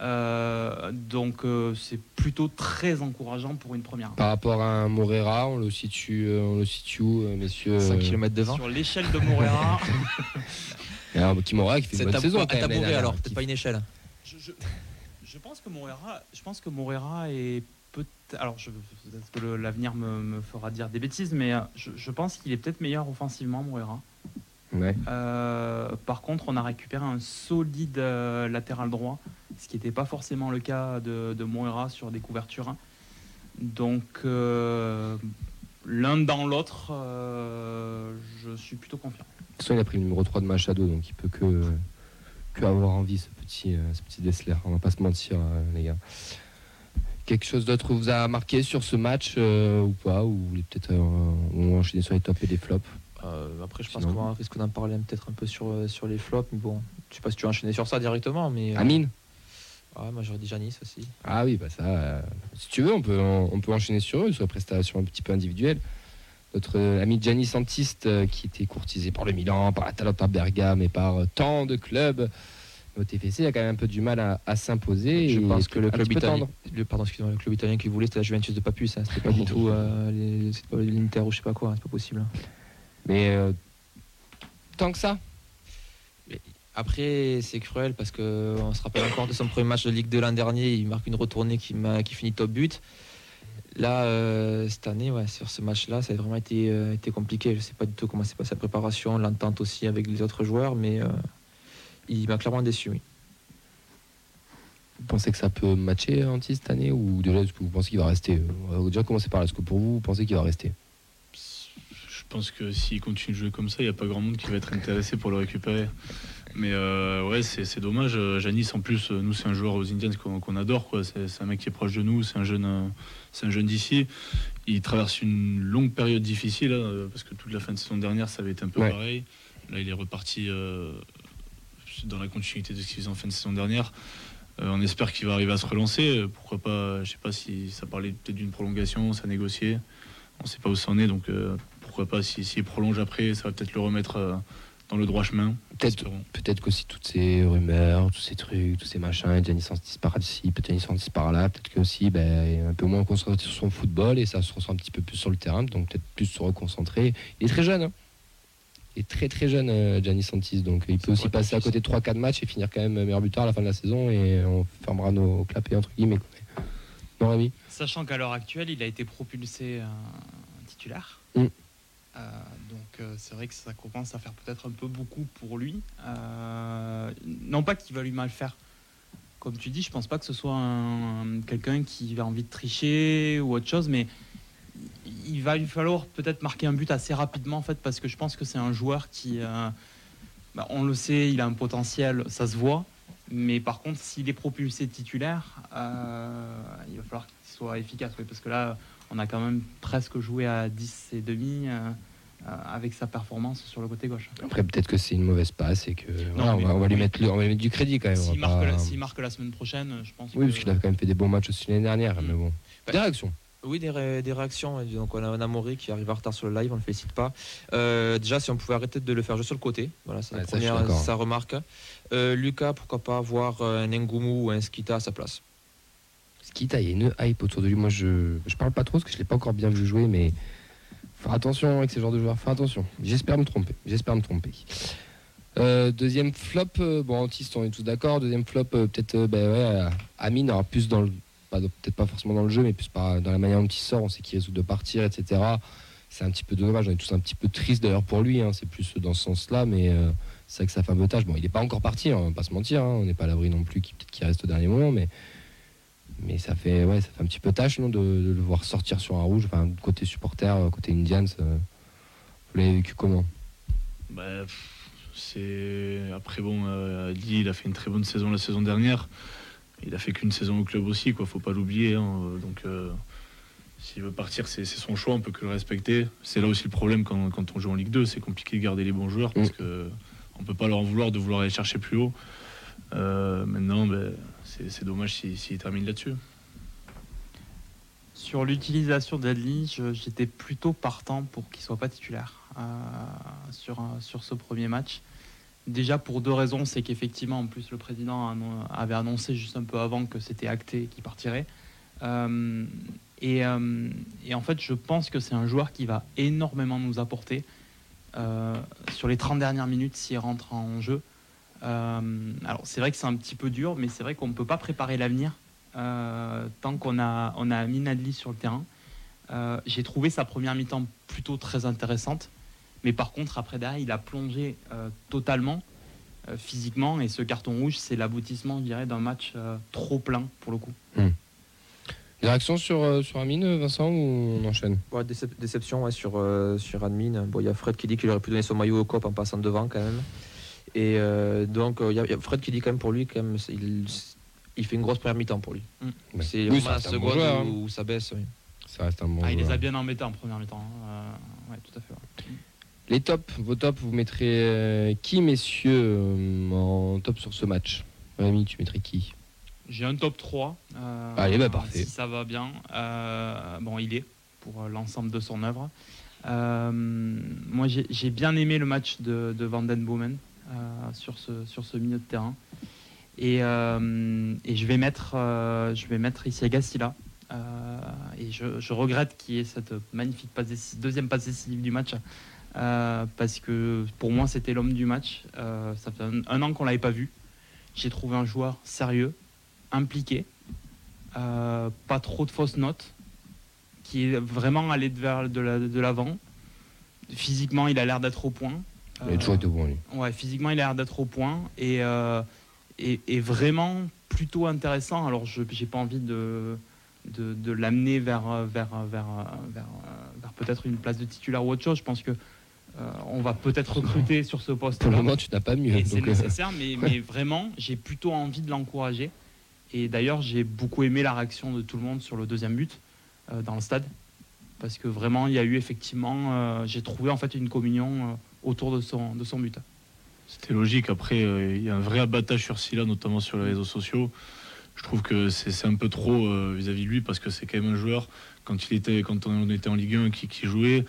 C: Euh, donc euh, c'est plutôt très encourageant pour une première.
A: Par rapport à un Morera, on le situe, euh, on le situe où, messieurs
D: 5
A: euh,
D: km devant.
C: Sur l'échelle de Morera,
A: et un Kimura qui fait une bonne saison. quand même, dernière,
D: alors,
A: qui
D: peut-être pas une échelle.
C: je, je- je pense que Morera, je pense que Morera est peut alors peut-être que l'avenir me, me fera dire des bêtises, mais je, je pense qu'il est peut-être meilleur offensivement Morera.
A: Ouais.
C: Euh, par contre, on a récupéré un solide euh, latéral droit, ce qui n'était pas forcément le cas de, de Moira sur des couvertures. Donc, euh, l'un dans l'autre, je suis plutôt confiant.
A: De toute façon, il a pris le numéro 3 de Machado, donc il peut que, que avoir envie, ce petit, ce petit Dessler. On va pas se mentir, les gars. Quelque chose d'autre vous a marqué sur ce match ou pas Ou peut-être on enchaîner sur les tops et les flops?
D: Euh, après, je pense
A: Sinon-
D: qu'on risque d'en parler peut-être un peu sur, euh, sur les flops, mais bon, je sais pas si tu veux enchaîner sur ça directement, mais. euh,
A: Amine
D: ouais, moi j'aurais dit Janis aussi.
A: Ah oui, bah ça, euh, si tu veux, on peut, on, on peut enchaîner sur eux, sur les prestations un petit peu individuelles. Notre euh, ami Gianni Santiste, euh, qui était courtisé par le Milan, par l'Atalanta Bergame et par tant de clubs, au TFC, a quand même un peu du mal à, à s'imposer.
D: Je pense que le club italien, le, pardon, le club italien qui voulait, c'était la Juventus de Papus. Hein, c'était pas du tout l'Inter ou je sais pas quoi. C'est pas possible.
A: Mais euh, tant que ça,
D: Après, c'est cruel parce que on se rappelle encore de son premier match de Ligue 2 l'an dernier. Il marque une retournée qui, m'a- qui finit top but. Là, euh, cette année, ouais, sur ce match-là, ça a vraiment été, euh, été compliqué. Je sais pas du tout comment s'est passée la préparation, l'entente aussi avec les autres joueurs, mais euh, il m'a clairement déçu. Oui.
A: vous pensez que ça peut matcher Anti cette année Ou déjà, est-ce que vous pensez qu'il va rester On va déjà commencer par là. Est-ce que pour vous, vous pensez qu'il va rester?
B: Pense que s'il continue de jouer comme ça, il n'y a pas grand monde qui va être intéressé pour le récupérer. Mais euh, ouais, c'est dommage. Euh, Janis, en plus, euh, nous, c'est un joueur aux Indians qu'on qu'on adore. quoi. C'est un mec qui est proche de nous, c'est un jeune, c'est un jeune d'ici. Il traverse une longue période difficile, euh, parce que toute la fin de saison dernière, ça avait été un peu
A: Ouais.
B: pareil. Là, il est reparti euh, dans la continuité de ce qu'il faisait en fin de saison dernière. Euh, on espère qu'il va arriver à se relancer. Pourquoi pas, je sais pas si ça parlait peut-être d'une prolongation, ça négociait. On ne sait pas où ça en est, donc pourquoi pas, si- s'il prolonge après, ça va peut-être le remettre euh, dans le droit chemin.
A: Peut-être peut-être qu'aussi toutes ces rumeurs, tous ces trucs, tous ces machins, Giannis Santis par ici, peut-être Giannis Santis par là, peut-être que aussi ben, il est un peu moins concentré sur son football et ça se ressent un petit peu plus sur le terrain, donc peut-être plus se reconcentrer. Il est très jeune, hein. il est très très jeune euh, Giannis Santis, donc il peut aussi passer à côté de 3-4 matchs et finir quand même meilleur buteur à la fin de la saison et on fermera nos clapets entre guillemets. Non Rémi
C: Sachant qu'à l'heure actuelle, il a été propulsé euh, titulaire.
A: Mm.
C: Euh, donc euh, c'est vrai que ça commence à faire peut-être un peu beaucoup pour lui. Euh, non pas qu'il va lui mal faire. Comme tu dis, je pense pas que ce soit un- quelqu'un qui a envie de tricher ou autre chose, mais il va lui falloir peut-être marquer un but assez rapidement en fait, parce que je pense que c'est un joueur qui, bah, on le sait, il a un potentiel, ça se voit. Mais par contre, s'il est propulsé titulaire, il va falloir qu'il soit efficace. parce que là, on a quand même presque joué à 10 et demi avec sa performance sur le côté gauche.
A: Après peut-être que c'est une mauvaise passe et que voilà, on, va, on va lui mettre, le- on va lui mettre du crédit quand même.
C: S'il marque,
A: pas-
C: la- s'il marque la semaine prochaine, je pense
A: Oui,
C: que...
A: parce qu'il a quand même fait des bons matchs aussi l'année dernière,
C: Mm.
A: mais bon.
D: Bah,
A: Des réactions
D: Oui, des, ré- des réactions. Donc, on a, on a Maury qui arrive en retard sur le live, on ne le félicite pas. Euh, déjà, si on pouvait arrêter de le faire juste sur le côté, voilà, c'est
A: Ouais,
D: première sa remarque. Euh, Lucas, pourquoi pas avoir euh, un Ngumu ou un Skita à sa place?
A: Skita, il y a une hype autour de lui. Moi, je, je parle pas trop parce que je l'ai pas encore bien vu jouer, mais faire attention avec ces genres de joueurs. Faire attention. J'espère me tromper. J'espère me tromper. Euh, deuxième flop, euh, bon, Antiste, on est tous d'accord. Deuxième flop, euh, peut-être, ben ouais, Amine, alors plus dans le, peut-être pas forcément dans le jeu, mais plus par, dans la manière dont il sort. On sait qu'il risque de partir, etc. C'est un petit peu dommage. On est tous un petit peu tristes d'ailleurs pour lui. hein. C'est plus dans ce sens-là, mais c'est vrai que ça fait un peu tâche. Bon, il n'est pas encore parti, hein, on va pas se mentir. hein. On n'est pas à l'abri non plus qu'il peut-être qu'il reste au dernier moment, mais mais ça fait ouais ça fait un petit peu tâche non de, de le voir sortir sur un rouge enfin côté supporter euh, côté Indians euh, vous l'avez vécu comment?
B: Bah, c'est après bon, euh, Adi, il a fait une très bonne saison la saison dernière. Il a fait qu'une saison au club aussi, quoi. Faut pas l'oublier. hein. Donc, euh, s'il veut partir, c'est son choix. On peut que le respecter. C'est là aussi le problème quand, quand on joue en Ligue 2. C'est compliqué de garder les bons joueurs parce
A: Mm.
B: que on peut pas leur en vouloir de vouloir aller chercher plus haut. Euh, maintenant, ben, c'est dommage s'il termine là-dessus.
C: Sur l'utilisation d'Adli, j'étais plutôt partant pour qu'il soit pas titulaire euh, sur, ce premier match. Déjà pour deux raisons, c'est qu'effectivement, en plus, le président avait annoncé juste un peu avant que c'était acté qu'il partirait. Euh, et, en fait, je pense que c'est un joueur qui va énormément nous apporter sur les 30 dernières minutes s'il rentre en jeu. Euh, alors c'est vrai que c'est un petit peu dur, mais c'est vrai qu'on ne peut pas préparer l'avenir euh, tant qu'on a, on a Amin Adli sur le terrain. Euh, J'ai trouvé sa première mi-temps plutôt très intéressante, mais par contre après derrière il a plongé euh, totalement euh, physiquement et ce carton rouge c'est l'aboutissement je dirais d'un match euh, trop plein pour le coup.
A: des réactions sur euh, sur Amine Vincent ou on enchaîne?
D: Ouais, décep- déception ouais, sur, euh, sur Admin. Bon, il y a Fred qui dit qu'il aurait pu donner son maillot au COP en passant devant quand même. Et euh, donc, euh, il y a- il y, a Fred qui dit quand même pour lui, quand même, il, il fait une grosse première mi-temps pour lui.
C: Mm.
A: Ouais.
D: C'est
A: Oui,
D: vraiment
A: ça
D: la
A: bon joueur, hein.
D: où, où ça baisse. oui.
A: ça reste un bon
C: Ah, il les a bien embêtés en première mi-temps. hein. Euh, ouais, tout à fait. ouais.
A: les tops vos tops vous mettrez euh, qui messieurs euh, en top sur ce match? Rémi tu mettrais qui?
C: J'ai un top 3. euh,
A: Allez, bah, parfait.
C: Si ça va bien. Euh, bon, il est pour euh, l'ensemble de son œuvre. Euh, moi, j'ai bien aimé le match de, de Van Den Boomen euh, sur, ce, sur ce milieu de terrain. Et, euh, et je vais mettre, euh, je vais mettre. Euh, et je, je regrette qu'il y ait cette magnifique deuxième passe décisive du match. euh, parce que pour moi, c'était l'homme du match. Euh, ça fait un, an qu'on l'avait pas vu. J'ai trouvé un joueur sérieux, impliqué, euh, pas trop de fausses notes, qui est vraiment allé de vers de l'avant. Physiquement, il a l'air d'être au point.
A: Il a toujours été bon lui
C: Ouais, physiquement, il a l'air d'être au point et, euh, et, et vraiment plutôt intéressant. Alors, je n'ai pas envie de, de, de l'amener vers, vers, vers, vers, peut-être une place de titulaire ou autre chose. Je pense que euh, on va peut-être recruter sur ce poste.
A: Pour le moment, tu n'as pas mieux.
C: C'est
A: euh,
C: nécessaire, mais, mais vraiment, j'ai plutôt envie de l'encourager. Et d'ailleurs, j'ai beaucoup aimé la réaction de tout le monde sur le deuxième but euh, dans le stade. Parce que vraiment, il y a eu effectivement, euh, j'ai trouvé en fait une communion autour de son, de son but.
B: C'était logique. Après, euh, il y a un vrai abattage sur Silla, notamment sur les réseaux sociaux. Je trouve que c'est un peu trop euh, vis-à-vis de lui parce que c'est quand même un joueur, quand, il était, on était en Ligue 1 qui, qui jouait,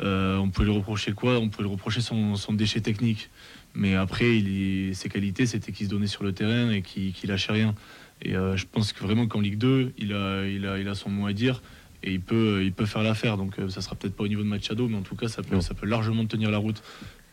B: euh, on pouvait lui reprocher quoi? On pouvait lui reprocher son, déchet technique. Mais après, ses qualités, c'était qu'il se donnait sur le terrain et qu'il lâchait rien. Et je pense que vraiment qu'en Ligue 2, il a, il, a, il a son mot à dire et il peut, il peut faire l'affaire. Donc euh, ça sera peut-être pas au niveau de Machado, mais en tout cas, ça peut, ça peut largement tenir la route.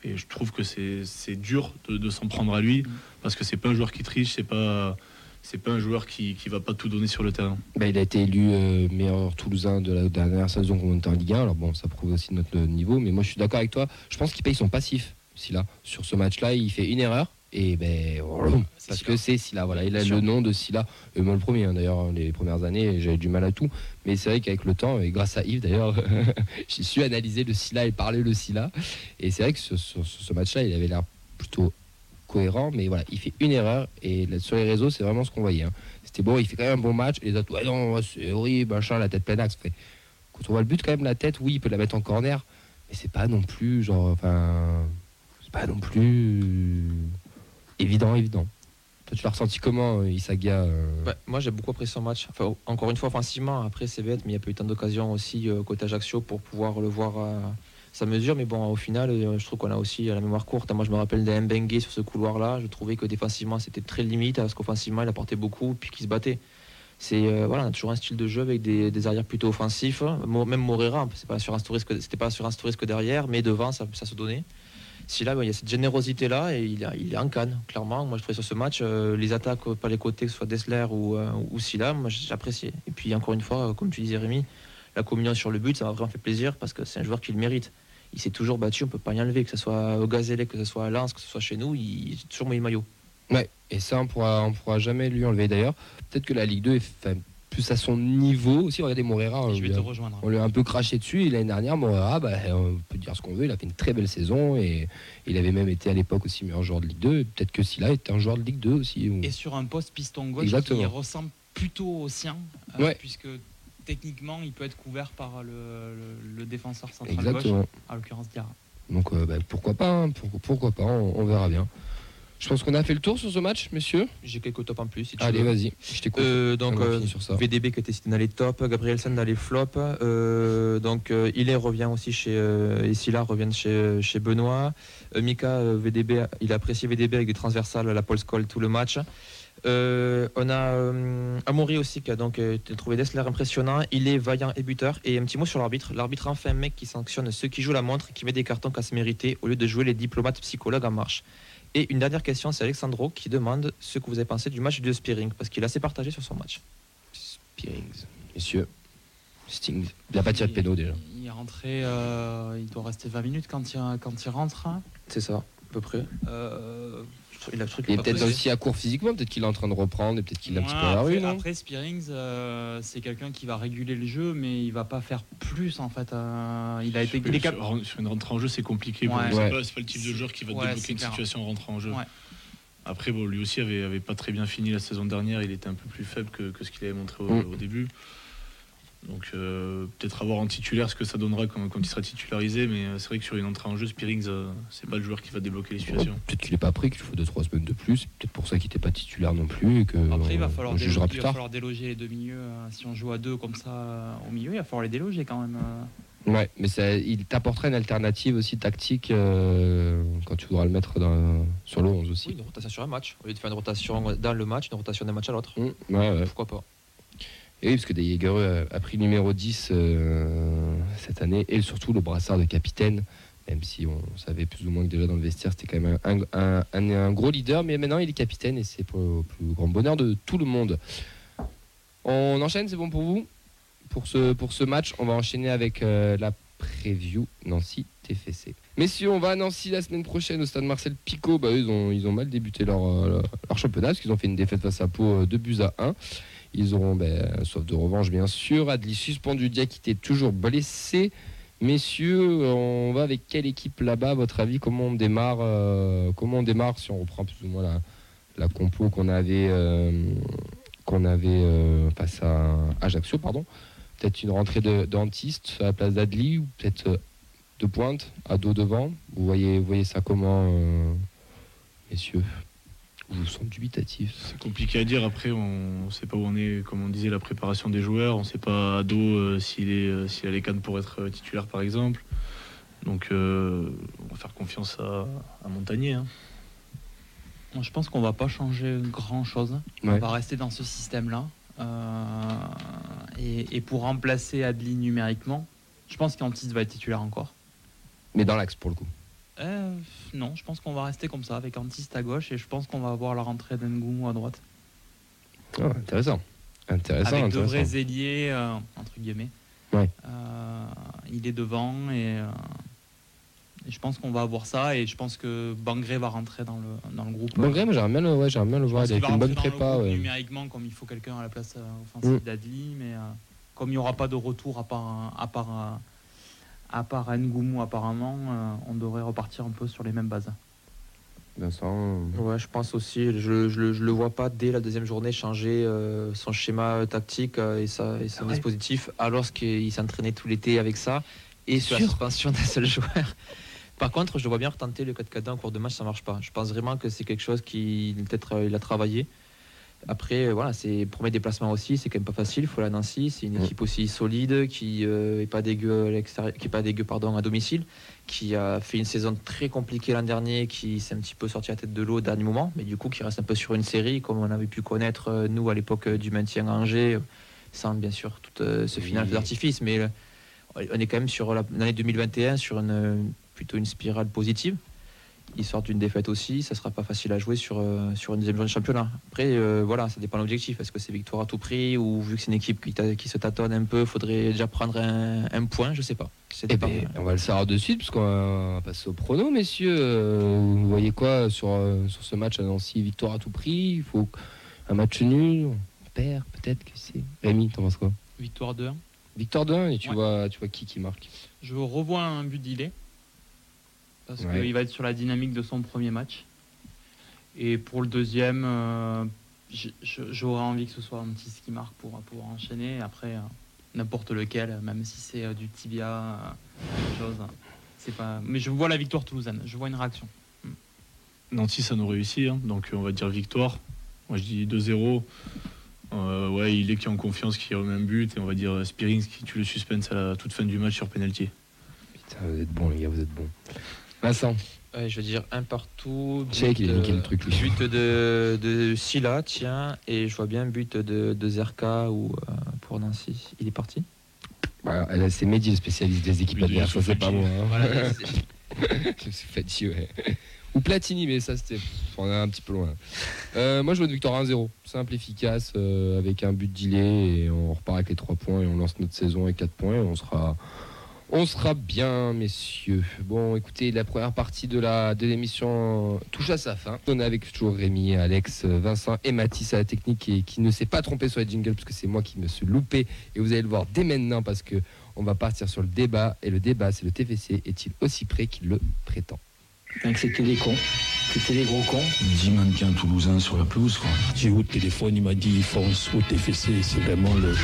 B: Et je trouve que c'est dur de, de s'en prendre à lui parce que c'est pas un joueur qui triche, c'est pas c'est pas un joueur qui, qui va pas tout donner sur le terrain.
A: bah, il a été élu euh, meilleur Toulousain de la dernière saison qu'on était en Ligue 1. Alors bon, ça prouve aussi notre niveau. Mais moi, je suis d'accord avec toi. Je pense qu'il paye son passif. Silla. Sur ce match-là, il fait une erreur. Et ben, voilà. parce que c'est Silla. Voilà, il a le nom de Silla. Et moi, le premier, hein, d'ailleurs, les premières années, j'avais du mal à tout. Mais c'est vrai qu'avec le temps, et grâce à Yves d'ailleurs, j'ai su analyser le Silla et parler le Silla. Et c'est vrai que ce, ce- ce match-là, il avait l'air plutôt cohérent. Mais voilà, il fait une erreur. Et là, sur les réseaux, c'est vraiment ce qu'on voyait. hein. C'était bon, il fait quand même un bon match. Et les autres, ouais, non, c'est horrible, machin, la tête pleine axe. Fait, Quand on voit le but, quand même, la tête, oui, il peut la mettre en corner. Mais c'est pas non plus, genre, enfin, c'est pas non plus évident, évident. Toi, tu l'as ressenti comment, euh, Isaga euh,
D: Bah, moi, j'ai beaucoup apprécié son match. Encore une fois, offensivement, après, c'est bête, mais il n'y a pas eu tant d'occasions aussi euh, côté Ajaccio pour pouvoir le voir à sa mesure. Mais bon, au final, je trouve qu'on a aussi la mémoire courte. Moi, je me rappelle d'un Mbengue sur ce couloir-là. Je trouvais que défensivement, c'était très limite, parce qu'offensivement, il apportait beaucoup, puis qu'il se battait. C'est voilà, on a toujours un style de jeu avec des, des arrières plutôt offensifs. Même Morera, c'est pas c'était pas sur un Stories que derrière, mais devant, ça, ça se donnait. Si là, il y a cette générosité-là et il, est- est en canne, clairement. Moi, je sur ce match, euh, les attaques euh, par les côtés, que ce soit Dessler ou, euh, ou Silla, moi, j'appréciais. Et puis, encore une fois, comme tu disais, Rémi, la communion sur le but, ça m'a vraiment fait plaisir parce que c'est un joueur qui le mérite. Il s'est toujours battu, on peut pas y enlever, que ce soit au Gazelle, que ce soit à Lens, que ce soit chez nous, il a toujours le maillot.
A: Ouais, et ça, on pourra, pourra jamais lui enlever d'ailleurs. Peut-être que la Ligue 2 est enfin, plus à son niveau aussi. Regardez Morera, on
C: je vais te
A: a,
C: rejoindre.
A: on lui a un peu craché dessus. Et l'année dernière, Morera, bah, on peut dire ce qu'on veut, il a fait une très belle saison. Et il avait même été à l'époque aussi meilleur joueur de Ligue 2. Et Peut-être que Silla était un joueur de Ligue 2 aussi. ou-
C: Et sur un poste piston gauche
A: Exactement.
C: qui ressemble plutôt au sien, euh,
A: Ouais.
C: puisque techniquement, il peut être couvert par le, le- le défenseur central gauche,
A: Exactement.
C: en l'occurrence Diarra.
A: Donc euh, bah, pourquoi pas, hein, pour- pourquoi pas, on, on verra bien. Je pense qu'on a fait le tour sur ce match, messieurs.
D: J'ai quelques tops en plus. Si tu
A: Allez, vas-y, je t'écoute.
D: Euh, donc, euh. VDB qui était cité dans les tops, Gabrielsen dans les flops. euh, donc, euh, Hillet revient aussi chez. Et Silla reviennent chez, chez Benoît. Mika, VDB, il a apprécié VDB avec des transversales à la Paul Scholl tout le match. Euh, on a euh, Amaury aussi qui a donc euh, trouvé Dessler impressionnant. Il est vaillant et buteur. Et un petit mot sur l'arbitre. L'arbitre, enfin, un mec qui sanctionne ceux qui jouent la montre et qui met des cartons qu'à se mériter au lieu de jouer les diplomates psychologues en marche. Et une dernière question, c'est Alexandro qui demande ce que vous avez pensé du match de Spearing parce qu'il est assez partagé sur son match.
A: Spearings, messieurs. Stings. Il a pas tiré de pédo déjà.
C: Il est rentré, euh, il doit rester 20 minutes quand il, quand il rentre.
D: C'est ça, à peu près.
C: Euh,
D: Il a le truc
A: Il est peut-être aussi à court physiquement, peut-être qu'il est en train de reprendre, et peut-être qu'il est un petit peu à la
C: après,
A: rue, non
C: après, Spearings, euh, c'est quelqu'un qui va réguler le jeu, mais il va pas faire plus en fait. euh, il a été cap-
B: sur, sur une rentrée en jeu, c'est compliqué.
C: Ouais.
B: lui. C'est
A: Ouais.
B: pas, c'est pas le type de joueur qui va
C: Ouais,
B: débloquer une
C: clair.
B: situation en rentrant en jeu.
C: Ouais.
B: Après, bon, lui aussi avait, avait pas très bien fini la saison dernière. Il était un peu plus faible que, que ce qu'il avait montré au,
A: Mm.
B: au début. Donc euh, peut-être avoir en titulaire ce que ça donnera quand, quand il sera titularisé. Mais euh, c'est vrai que sur une entrée en jeu, Spearings, euh, c'est pas le joueur qui va débloquer les situations.
A: Peut-être qu'il est pas pris, qu'il faut 2-3 semaines de plus. Peut-être pour ça qu'il n'était pas titulaire non plus. Et que
C: Après, il va
A: on-
C: falloir,
A: on
C: délo-
A: jugera
C: il
A: plus
C: va falloir déloger les deux milieux. euh, si on joue à deux comme ça euh, au milieu, il va falloir les déloger quand même. euh.
A: Ouais, mais ça, il t'apportera une alternative aussi tactique euh, quand tu voudras le mettre dans- sur le 11 aussi.
D: Oui, une rotation sur un match. Au lieu de faire une rotation dans le match, une rotation d'un match à l'autre.
A: Mm, ouais, ouais.
D: Pourquoi pas
A: Et oui, parce que Jaegereux a, pris le numéro 10 euh, cette année et surtout le brassard de capitaine, même si on savait plus ou moins que déjà dans le vestiaire c'était quand même un, gros leader, mais maintenant il est capitaine et c'est pour le plus grand bonheur de tout le monde. On enchaîne, c'est bon pour vous? Pour ce, match, on va enchaîner avec euh, la preview Nancy TFC. Messieurs, on va à Nancy la semaine prochaine au stade Marcel Picot. Bah, ils, ont, mal débuté leur, euh, leur championnat parce qu'ils ont fait une défaite face à Pau 2 buts à 1. Ils auront, ben, sauf de revanche bien sûr, Adli suspendu, Dia qui était toujours blessé. Messieurs, on va avec quelle équipe là-bas, à votre avis? Comment on démarre euh, Comment on démarre si on reprend plus ou moins la, compo qu'on avait, euh, avait euh, face à Ajaccio, pardon? Peut-être une rentrée de dentiste à la place d'Adli ou peut-être de pointe, à dos devant? Vous voyez, vous voyez ça comment, euh, Vous sont dubitatifs.
B: C'est compliqué à dire. Après, on ne sait pas où on est, comme on disait, la préparation des joueurs. On ne sait pas à dos euh, s'il est, euh, s'il a les cannes pour être euh, titulaire, par exemple. Donc, euh, on va faire confiance à, à Montagnier. hein.
C: Moi, Je pense qu'on va pas changer grand chose. On va rester dans ce système-là. Euh, et, et pour remplacer Adli numériquement, je pense qu'Antis va être titulaire encore.
A: Mais dans l'axe pour le coup.
C: Euh, non, je pense qu'on va rester comme ça avec Antis à gauche et je pense qu'on va avoir la rentrée d'Engoumou à droite.
A: Ah, intéressant. Intéressant,
C: avec de
A: intéressant.
C: vrais ailiers, euh, entre guillemets.
A: Ouais.
C: Euh, il est devant et, et je pense qu'on va avoir ça et je pense que Bangré va rentrer dans le, dans le groupe.
A: Bon, Graham, j'aimerais bien le, ouais, bien le voir. Il a
C: qu'il va
A: fait une bonne prépa. ouais.
C: numériquement comme il faut quelqu'un à la place offensive
A: Mm.
C: d'Adli, mais comme il n'y aura pas de retour à part, à part, à part Ngoumou apparemment, euh, on devrait repartir un peu sur les mêmes bases.
A: Vincent.
D: Ouais, je pense aussi. Je, je, le- je le vois pas dès la deuxième journée changer euh, son schéma tactique euh, et, sa, et son
C: ouais.
D: dispositif, alors qu'il s'entraînait tout l'été avec ça et sur la suspension d'un seul joueur. Par contre, je le vois bien retenter le 4 4 en cours de match, ça marche pas. Je pense vraiment que c'est quelque chose qui peut-être euh, il a travaillé. Après, euh, voilà, c'est premier déplacement aussi, c'est quand même pas facile. Il faut la Nancy, c'est une
A: Mm.
D: équipe aussi solide qui euh, est pas dégueu à l'extérieur, qui est pas dégueu pardon à domicile, qui a fait une saison très compliquée l'an dernier, qui s'est un petit peu sorti la tête de l'eau au dernier moment, mais du coup qui reste un peu sur une série comme on avait pu connaître euh, nous à l'époque euh, du maintien à Angers, sans bien sûr tout euh, ce final
A: Oui.
D: d'artifice, mais on est quand même sur la- l'année 2021 sur une plutôt une spirale positive. Ils sortent d'une défaite aussi, ça sera pas facile à jouer sur, euh, sur une deuxième journée de championnat. Après, euh, voilà, ça dépend de l'objectif. Est-ce que c'est victoire à tout prix ou vu que c'est une équipe qui, se tâtonne un peu, faudrait déjà prendre un, un point Je sais pas.
A: Eh
D: pas-
A: ben, on va le savoir de suite, puisqu'on va passer au prono, messieurs. Euh, vous voyez quoi sur, euh, sur ce match à Nancy Victoire à tout prix? Il faut un match nul On perd, peut-être que c'est. Rémi, t'en penses quoi?
C: Victoire 2-1.
A: Victoire de 1 et tu,
C: Ouais.
A: vois, tu vois qui qui marque
C: Je revois un but d'Ilé. Parce
A: Ouais.
C: qu'il va être sur la dynamique de son premier match. Et pour le deuxième, euh, j'aurais envie que ce soit Antis qui marque pour pouvoir enchaîner. Après, euh, n'importe lequel, même si c'est euh, du tibia, euh, quelque chose. C'est pas... Mais je vois la victoire toulousaine. Je vois une réaction.
B: Nancy, ça nous réussit. hein. Donc, on va dire victoire. Moi, je dis 2-0. Euh, ouais, il est qui est en confiance, qui remet un but. Et on va dire Spearings qui tue le suspense à la toute fin du match sur penalty.
A: Putain, vous êtes bons, les gars, vous êtes bons. Vincent,
D: Ouais, je veux dire un partout.
A: Sais qu'il a niqué le truc, lui.
D: But de, de Silla, tiens, et je vois bien but de, de Zerka ou euh, pour Nancy. Il est parti?
A: Voilà, elle, c'est Mehdi le spécialiste des équipes adverses, ça c'est pas moi. hein.
D: Voilà,
A: Je me suis fatigué, ouais. Ou Platini, mais ça c'était. On est un petit peu loin. Euh, moi je vois une victoire 1-0. Simple, efficace, euh, avec un but d'ilé et on repart avec les 3 points et on lance notre saison avec 4 points et on sera. On sera bien, messieurs. Bon, écoutez, la première partie de la de l'émission touche à sa fin. On est avec toujours Rémi, Alex, Vincent et Mathis à la technique qui ne s'est pas trompé sur les jingles parce que c'est moi qui me suis loupé et vous allez le voir dès maintenant parce que on va partir sur le débat et le débat c'est le TFC est-il aussi prêt qu'il le prétend?
F: Donc c'était des cons. C'était des gros cons.
E: 10 mannequins toulousains sur la pelouse, quoi.
F: J'ai eu au téléphone, il m'a dit fonce au TFC. C'est vraiment le.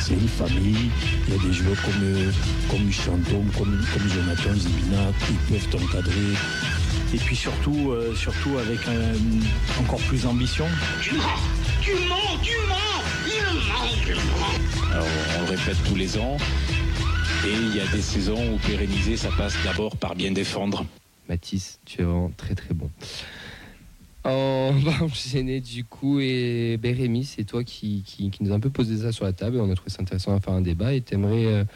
F: C'est une famille. Il y a des joueurs comme, euh, comme Chantôme, comme, comme Jonathan Zibina qui peuvent t'encadrer. Et puis surtout, euh, surtout avec euh, encore plus d'ambition.
I: Alors, on le répète tous les ans. Et il y a des saisons où pérenniser, ça passe d'abord par bien défendre.
A: Mathis, tu es vraiment très très bon. On va enchaîner du coup et Rémi, c'est toi qui, qui, nous a un peu posé ça sur la table on a trouvé ça intéressant à faire un débat et tu aimerais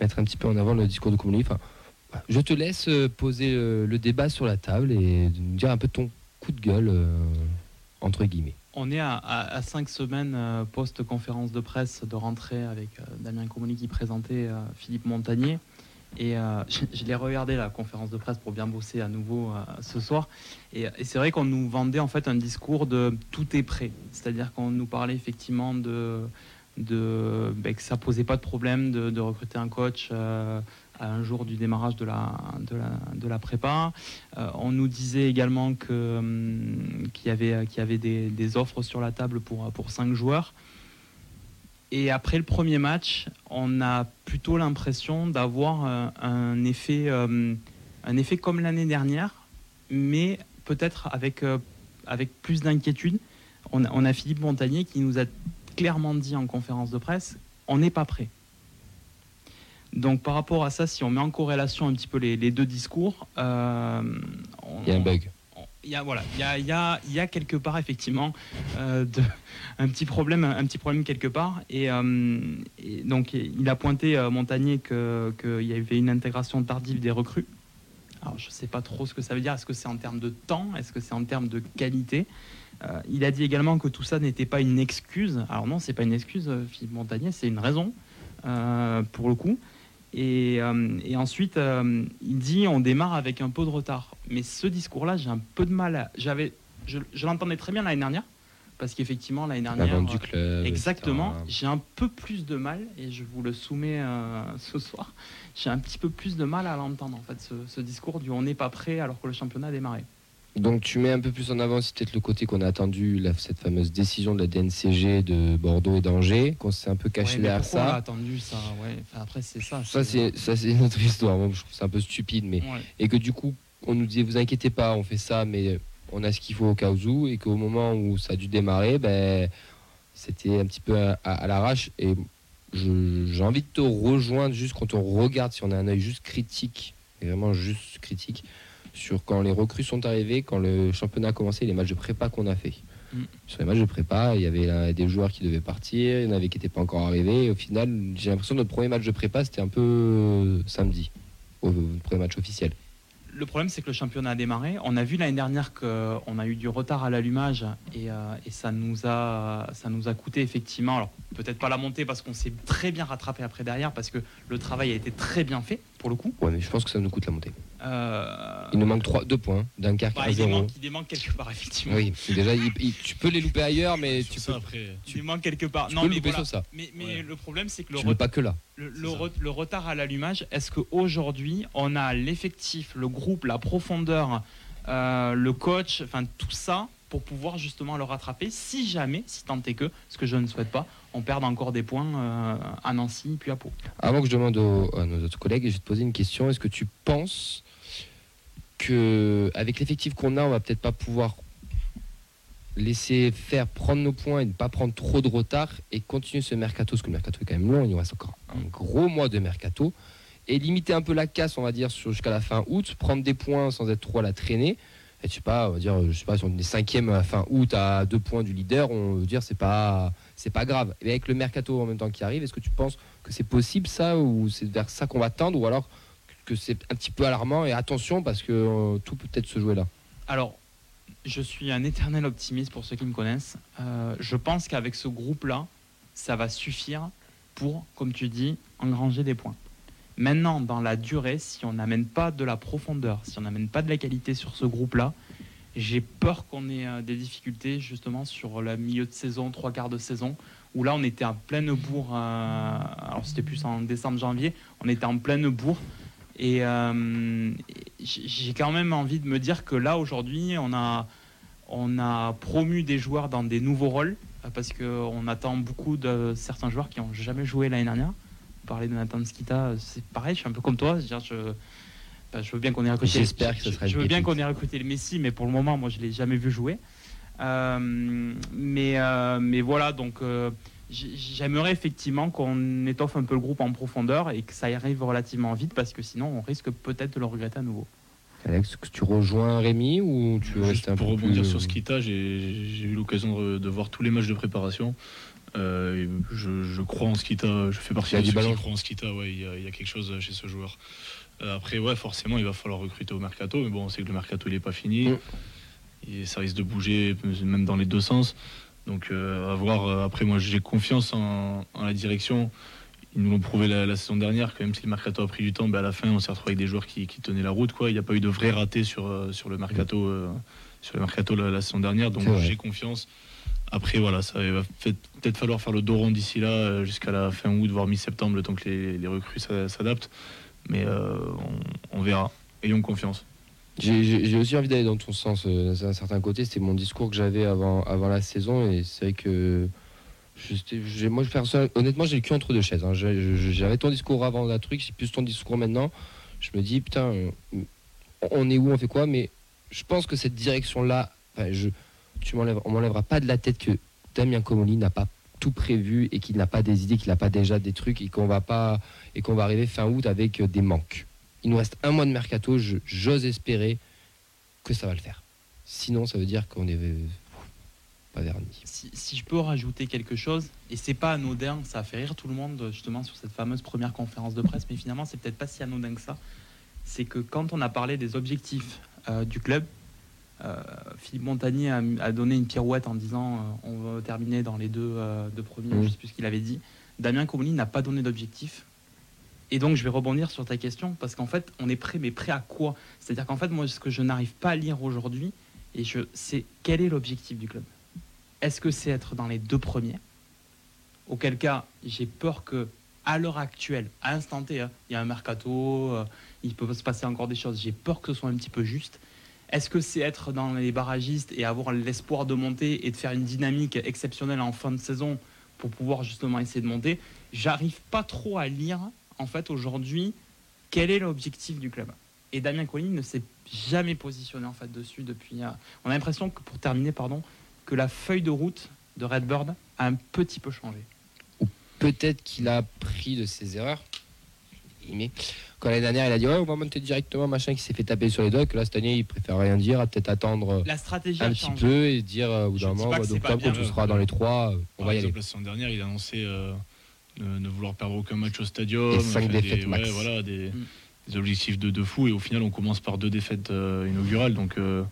A: mettre un petit peu en avant le discours de Comolli. Enfin, je te laisse euh, poser euh, le débat sur la table et nous dire un peu ton coup de gueule euh, entre guillemets.
C: On est à, cinq semaines euh, post-conférence de presse de rentrée avec euh, Damien Comoli qui présentait euh, Philippe Montagnier. Et euh, je, l'ai regardé la conférence de presse pour bien bosser à nouveau euh, ce soir. Et, et c'est vrai qu'on nous vendait en fait un discours de tout est prêt. C'est-à-dire qu'on nous parlait effectivement de, ben, que ça posait pas de problème de, recruter un coach euh, à un jour du démarrage de la, de la, prépa. Euh, on nous disait également hum, qu'il y avait, qu'il y avait des, des offres sur la table pour, pour cinq joueurs. Et après le premier match, on a plutôt l'impression d'avoir euh, un effet, euh, un effet comme l'année dernière, mais peut-être avec, euh, avec plus d'inquiétude. On, a- Philippe Montagnier qui nous a clairement dit en conférence de presse on n'est pas prêt. Donc par rapport à ça, si on met en corrélation un petit peu les, deux discours, euh,
A: Il y a un bug.
C: Il y a voilà, il y a, y a- quelque part effectivement euh, un petit problème, un petit problème quelque part. Et, euh, donc il a pointé euh, Montagnier que qu'il y avait une intégration tardive des recrues. Alors je sais pas trop ce que ça veut dire. Est-ce que c'est en termes de temps? Est-ce que c'est en termes de qualité? Euh, Il a dit également que tout ça n'était pas une excuse. Alors non, c'est pas une excuse, Philippe Montagnier, c'est une raison pour le coup. Et, euh, et ensuite, euh, il dit on démarre avec un peu de retard. Mais ce discours-là, j'ai un peu de mal. à- J'avais, je, je l'entendais très bien l'année dernière, parce qu'effectivement l'année
A: La
C: dernière,
A: du
C: euh,
A: club.
C: exactement, j'ai un peu plus de mal, et je vous le soumets euh, ce soir. J'ai un petit peu plus de mal à l'entendre en fait, ce, ce discours du on n'est pas prêt alors que le championnat a démarré.
A: Donc tu mets un peu plus en avant, c'est peut-être le côté qu'on a attendu, la- cette fameuse décision de la DNCG de Bordeaux et d'Angers, qu'on s'est un peu caché
C: Ouais,
A: derrière
C: pourquoi on a
A: ça.
C: attendu ça ouais. Enfin, Après c'est ça.
A: Ça c'est ça c'est une autre histoire. Je trouve ça un peu stupide, mais
C: Ouais.
A: et que du coup on nous disait vous inquiétez pas, on fait ça, mais on a ce qu'il faut au cas où, et qu'au moment où ça a dû démarrer, ben c'était un petit peu à, à- à l'arrache. Et j'ai envie de te rejoindre juste quand on regarde, si on a un œil juste critique, vraiment juste critique, sur quand les recrues sont arrivées, quand le championnat a commencé, les matchs de prépa qu'on a fait.
C: Mm.
A: Sur les matchs de prépa, il y avait des joueurs qui devaient partir, il y en avait qui n'étaient pas encore arrivés. Et au final, j'ai l'impression que notre premier match de prépa, c'était un peu euh, samedi, au premier match officiel.
C: Le problème, c'est que le championnat a démarré. On a vu l'année dernière qu'on a eu du retard à l'allumage et, euh, et ça, nous a, ça nous a coûté effectivement, alors peut-être pas la montée parce qu'on s'est très bien rattrapé après derrière parce que le travail a été très bien fait pour le coup.
A: Ouais, mais je pense que ça nous coûte la montée.
C: Euh,
A: Il nous manque 3, 2 points, Dunkerque
C: bah,
A: à
C: il, des
A: 0.
C: manque, il des manque quelque part effectivement.
A: Oui, déjà, il- il- tu peux les louper ailleurs, mais tu
B: ça,
A: peux,
B: après,
C: Il des manque quelque part.
A: tu
C: non,
A: peux
C: mais
A: louper
C: voilà.
A: sur ça.
C: Mais, mais
B: Ouais.
C: le problème, c'est que le, ret-
A: pas que là.
C: le,
B: C'est
C: le
B: ça.
C: re- le retard à l'allumage, est-ce qu'aujourd'hui, on a l'effectif, le groupe, la profondeur, euh, le coach, enfin tout ça pour pouvoir justement le rattraper si jamais, si tant est que, ce que je ne souhaite pas, on perd encore des points euh, à Nancy puis à Pau.
A: Avant que je demande à nos autres collègues, je vais te poser une question. Est-ce que tu penses que avec l'effectif qu'on a, on va peut-être pas pouvoir laisser faire prendre nos points et ne pas prendre trop de retard et continuer ce mercato, parce que le mercato est quand même long, il nous reste encore un gros mois de mercato, et limiter un peu la casse, on va dire, jusqu'à la fin août, prendre des points sans être trop à la traîner. Je sais pas, on va dire, je sais pas, si on est cinquième à fin août à deux points du leader, on veut dire c'est pas, c'est pas grave. Et avec le mercato en même temps qui arrive, est-ce que tu penses que c'est possible ça ou c'est vers ça qu'on va tendre ou alors que c'est un petit peu alarmant et attention parce que euh, tout peut peut-être se jouer là?
C: Alors, je suis un éternel optimiste pour ceux qui me connaissent. Euh, je pense qu'avec ce groupe-là, ça va suffire pour, comme tu dis, engranger des points. Maintenant, dans la durée, si on n'amène pas de la profondeur, si on n'amène pas de la qualité sur ce groupe-là, j'ai peur qu'on ait euh, des difficultés justement sur le milieu de saison, trois quarts de saison, où là on était en pleine bourre, euh, alors c'était plus en décembre-janvier, on était en pleine bourre. Et euh, j'ai quand même envie de me dire que là aujourd'hui on a, on a promu des joueurs dans des nouveaux rôles, parce qu'on attend beaucoup de certains joueurs qui n'ont jamais joué l'année dernière. Vous parlez de Nathan Skita, c'est pareil, je suis un peu comme toi. Je, veux dire, je, veux bien qu'on ait recruté.
A: J'espère que ce sera
C: Je veux bien qu'on ait recruté le Messi, mais pour le moment, moi, je l'ai jamais vu jouer. Euh, mais, euh, mais voilà, donc euh, j'aimerais effectivement qu'on étoffe un peu le groupe en profondeur et que ça y arrive relativement vite parce que sinon on risque peut-être de le regretter à nouveau.
A: Alex, est-ce que tu rejoins Rémi ou tu rester un
B: pour
A: peu
B: rebondir
A: plus-
B: sur Skita, j'ai j'ai eu l'occasion de, de voir tous les matchs de préparation. Euh, je, je crois en Skita, je fais partie de
A: du
B: ceux qui croient en Skita. Ouais, il y, a, il y a quelque chose chez ce joueur. Euh, après, ouais, forcément, il va falloir recruter au mercato, mais bon, on sait que le mercato il est pas fini.
A: Mm.
B: Et ça risque de bouger même dans les deux sens. Donc, euh, à voir. Après, moi, j'ai confiance en, en la direction. Ils nous l'ont prouvé la, la saison dernière, que même si le mercato a pris du temps, ben, à la fin, on s'est retrouvé avec des joueurs qui, qui tenaient la route. Quoi. Il n'y a pas eu de vrai raté sur, sur le mercato, sur le mercato la, la saison dernière. Donc, j'ai confiance. Après, voilà, ça va peut-être falloir faire le dos rond d'ici là, euh, jusqu'à la fin août, voire mi-septembre, le temps que les, recrues s'a- s'adaptent. Mais euh, on, verra. Ayons confiance.
A: J'ai- aussi envie d'aller dans ton sens euh, d'un certain côté. C'était mon discours que j'avais avant, avant la saison et c'est vrai que moi, honnêtement, j'ai le cul entre deux chaises. hein. J'avais ton discours avant la truc, j'ai plus ton discours maintenant. Je me dis putain, on est où, on fait quoi? Mais je pense que cette direction-là, je, tu on m'enlèvera pas de la tête que Damien Comoli n'a pas tout prévu et qu'il n'a pas des idées, qu'il n'a pas déjà des trucs et qu'on va pas et qu'on va arriver fin août avec euh, des manques. Il nous reste un mois de mercato, j'ose espérer que ça va le faire. Sinon, ça veut dire qu'on est euh, pas verni.
C: Si, si je peux rajouter quelque chose, et c'est pas anodin, ça a fait rire tout le monde justement sur cette fameuse première conférence de presse, mais finalement c'est peut-être pas si anodin que ça. C'est que quand on a parlé des objectifs euh, du club, Philippe Montagnier a, a donné une pirouette en disant euh, on va terminer dans les deux, euh, deux premiers,
A: Mhm.
C: je sais plus ce qu'il avait dit. Damien Comoli n'a pas donné d'objectif. Et donc je vais rebondir sur ta question parce qu'en fait on est prêt, mais prêt à quoi? C'est-à-dire qu'en fait moi ce que je n'arrive pas à lire aujourd'hui, et je c'est quel est l'objectif du club Est-ce que c'est être dans les deux premiers? Auquel cas j'ai peur que à l'heure actuelle, à l'instant T, hein, il y a un mercato, euh, il peut se passer encore des choses. J'ai peur que ce soit un petit peu juste. Est-ce que c'est être dans les barragistes et avoir l'espoir de monter et de faire une dynamique exceptionnelle en fin de saison pour pouvoir justement essayer de monter? J'arrive pas trop à lire en fait aujourd'hui quel est l'objectif du club. Et Damien Colline ne s'est jamais positionné en fait dessus depuis. euh, on a l'impression que pour terminer, pardon, que la feuille de route de Redbird a un petit peu changé.
A: Peut-être qu'il a appris de ses erreurs. Quand l'année dernière, il a dit ouais, on va monter directement, machin, qui s'est fait taper sur les doigts, que là, cette année, il préfère rien dire, à peut-être attendre
C: La stratégie
A: un petit peu et dire euh, au bout d'un moment,
C: pas
A: d'octobre, quand on sera dans les trois, euh, on va y aller.
B: la saison dernière, il a annoncé euh, ne, ne vouloir perdre aucun match au stadium.
A: Et cinq défaites
B: des,
A: max.
B: ouais, voilà, des,
C: Mm.
B: des objectifs de, de fou. Et au final, on commence par deux défaites euh, inaugurales. Donc, euh,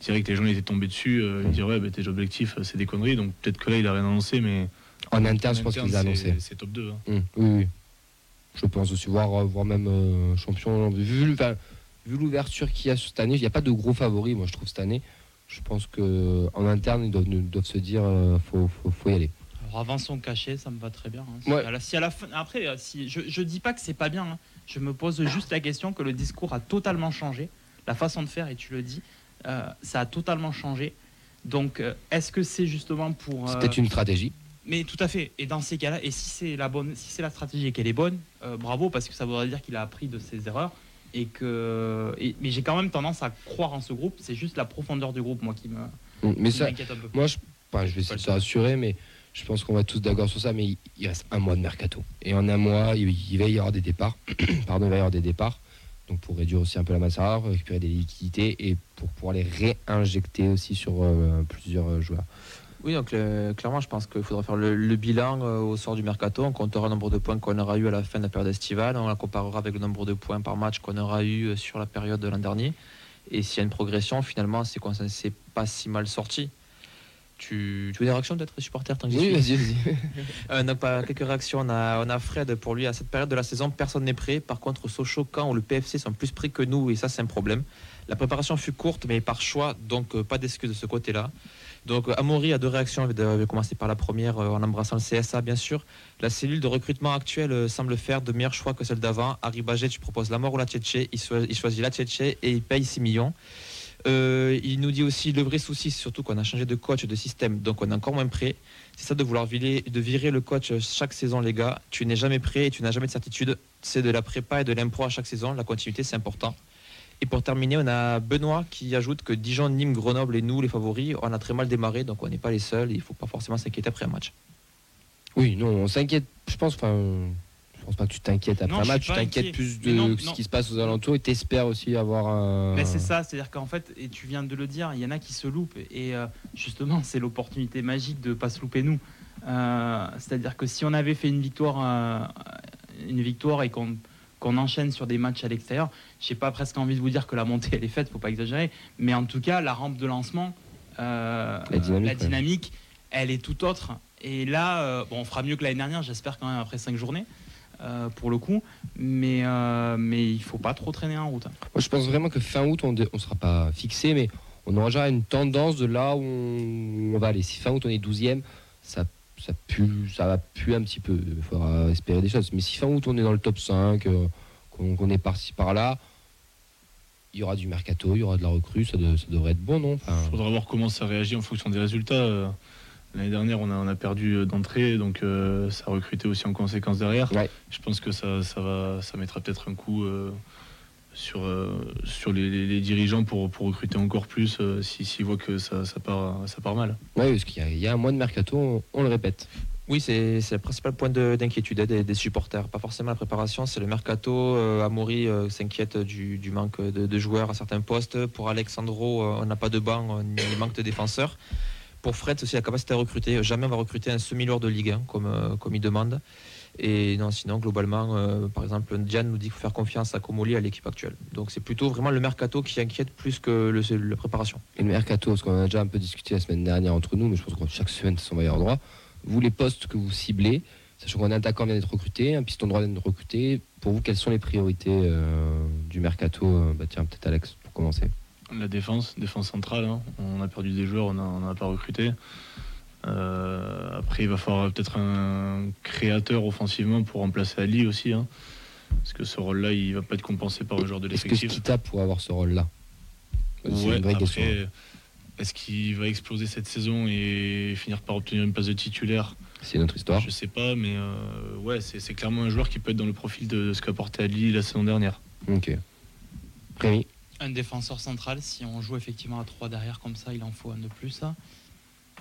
B: direct, les gens étaient tombés dessus. Euh, ils disaient, ouais, bah, tes objectifs, euh, c'est des conneries. Donc, peut-être que là, il a rien annoncé. Mais
A: En interne, je pense qu'il a
B: c'est-
A: annoncé.
B: C'est top 2. hein.
A: Hum, oui, oui. Je pense aussi voir, euh, voir même euh, champion. Vu, enfin, vu l'ouverture qu'il y a cette année, il n'y a pas de gros favoris, moi, je trouve, cette année. Je pense que en interne, ils doivent, ils doivent se dire euh, faut, faut, faut y aller.
C: Alors avant son cachet, ça me va très bien. hein. Si,
A: Ouais.
C: à la, si à la fin, après, euh, si, je, je dis pas que c'est pas bien. hein. Je me pose juste la question que le discours a totalement changé, la façon de faire, et tu le dis, euh, ça a totalement changé. Donc, euh, est-ce que c'est justement pour
A: C'est
C: euh,
A: peut-être une stratégie.
C: Mais tout à fait. Et dans ces cas-là, et si c'est la bonne, si c'est la stratégie et qu'elle est bonne, euh, bravo parce que ça voudrait dire qu'il a appris de ses erreurs et que. et- mais j'ai quand même tendance à croire en ce groupe. C'est juste la profondeur du groupe, moi, qui me.
A: Hum, Mais
C: qui
A: ça,
C: m'inquiète un peu.
A: moi, je, enfin, je vais essayer de te rassurer, mais je pense qu'on va tous d'accord sur ça. Mais il, il reste un mois de mercato. Et en un mois, il, il va y avoir des départs. Pardon, il va y avoir des départs. Donc pour réduire aussi un peu la masse salariale, récupérer des liquidités et pour pouvoir les réinjecter aussi sur euh, plusieurs joueurs.
D: Oui, donc euh, clairement, je pense qu'il faudra faire le, le bilan euh, au sort du mercato. On comptera le nombre de points qu'on aura eu à la fin de la période estivale. On la comparera avec le nombre de points par match qu'on aura eu euh, sur la période de l'an dernier. Et s'il y a une progression, finalement, c'est qu'on s'en s'est pas si mal sorti. Tu, tu veux des réactions peut-être, supporter tant que
A: Oui, vas-y, vas-y.
D: Euh, donc, pas- quelques réactions. On a, on a Fred pour lui à cette période de la saison, personne n'est prêt. Par contre, Sochaux, Caen ou le PFC sont plus prêts que nous et ça, c'est un problème. La préparation fut courte, mais par choix, donc pas d'excuse de ce côté-là. Donc, euh, Amaury a deux réactions. Je vais, commencer par la première euh, en embrassant le CSA, bien sûr. La cellule de recrutement actuelle euh, semble faire de meilleurs choix que celle d'avant. Harry Baget, tu proposes la mort ou la Tchétché? Il, choi- il choisit la Tchétché et il paye 6 millions. Il nous dit aussi le vrai souci, surtout qu'on a changé de coach, de système, donc on est encore moins prêt. C'est ça de vouloir virer, virer le coach chaque saison, les gars. Tu n'es jamais prêt et tu n'as jamais de certitude. C'est de la prépa et de l'impro à chaque saison. La continuité, c'est important. Et pour terminer, on a Benoît qui ajoute que Dijon, Nîmes, Grenoble et nous, les favoris, on a très mal démarré, donc on n'est pas les seuls. Il ne faut pas forcément s'inquiéter après un match.
A: Oui, non, on s'inquiète. Je pense, enfin, je pense pas que tu t'inquiètes après
C: Non,
A: un match. Tu t'inquiètes plus de
C: non,
A: ce
C: non.
A: qui se passe aux alentours et t'espères aussi avoir un.
C: Mais c'est ça, c'est-à-dire qu'en fait, et tu viens de le dire, il y en a qui se loupent. Et euh, justement, c'est l'opportunité magique de ne pas se louper nous. Euh, c'est-à-dire que si on avait fait une victoire, euh, une victoire et qu'on qu'on enchaîne sur des matchs à l'extérieur, j'ai pas presque envie de vous dire que la montée elle est faite, faut pas exagérer. Mais en tout cas, la rampe de lancement, euh,
A: La dynamique, ouais.
C: dynamique, elle est tout autre. Et là, euh, bon, on fera mieux que l'année dernière, j'espère quand même après cinq journées. euh, pour le coup, mais, euh, mais il faut pas trop traîner en route.
A: Moi, je pense vraiment que fin août, on ne sera pas fixé, mais on aura déjà une tendance de là où on, on va aller. Si fin août, on est 12e, ça, ça, pue, ça va puer un petit peu. Il faudra espérer des choses. Mais si fin août, on est dans le top 5, euh, qu'on est par-ci par-là. Il y aura du mercato, il y aura de la recrue, ça, de- ça devrait être bon, non? Enfin,
B: Il faudra voir comment ça réagit en fonction des résultats. Euh, L'année dernière, on a, on a perdu euh, d'entrée, donc euh, ça a recruté aussi en conséquence derrière.
A: Ouais.
B: Je pense que ça, ça, va, ça mettra peut-être un coup euh, sur, euh, sur les, les- les dirigeants pour, pour recruter encore plus euh, si- s'ils voient que ça, ça, part, ça part mal.
A: ouais, parce qu'il y, a- il y a un mois de mercato, on, on le répète.
D: Oui, c'est c'est le principal point de- d'inquiétude hein, des, des supporters. Pas forcément la préparation, c'est le mercato. Euh, Amaury euh, s'inquiète du, du manque de, de joueurs à certains postes. Pour Alexandro, euh, on n'a pas de banc, il manque de défenseurs. Pour Fred, c'est aussi la capacité à recruter. Jamais on va recruter un semi-lourd de Ligue 1 comme, euh, comme il demande. Et non, sinon, globalement, euh, par exemple, Diane nous dit qu'il faut faire confiance à Comoli à l'équipe actuelle. Donc c'est plutôt vraiment le mercato qui inquiète plus que le- la préparation.
A: Et le mercato, parce qu'on en a déjà un peu discuté la semaine dernière entre nous, mais je pense que chaque semaine, ça va y avoir droit. Vous, les postes que vous ciblez, sachant qu'un attaquant vient d'être recruté, un piston droit vient d'être recruté, pour vous, quelles sont les priorités euh, du mercato euh, bah, Tiens, peut-être Alex, pour commencer.
B: La défense, défense centrale, hein. on a perdu des joueurs, on n'en a pas recruté. Euh, après, il va falloir peut-être un créateur offensivement pour remplacer Ali aussi. hein. Parce que ce rôle-là, il va pas être compensé par un joueur de
A: Est-ce que
B: l'effectif.
A: Skita pourrait avoir ce rôle-là?
B: Ouais, est-ce qu'il va exploser cette saison et finir par obtenir une place de titulaire?
A: C'est notre histoire.
B: Je sais pas, mais euh, ouais, c'est clairement un joueur qui peut être dans le profil de ce qu'a porté Ali la saison dernière.
A: Ok. Rémi?
C: Un défenseur central, si on joue effectivement à 3 derrière comme ça, il en faut un de plus.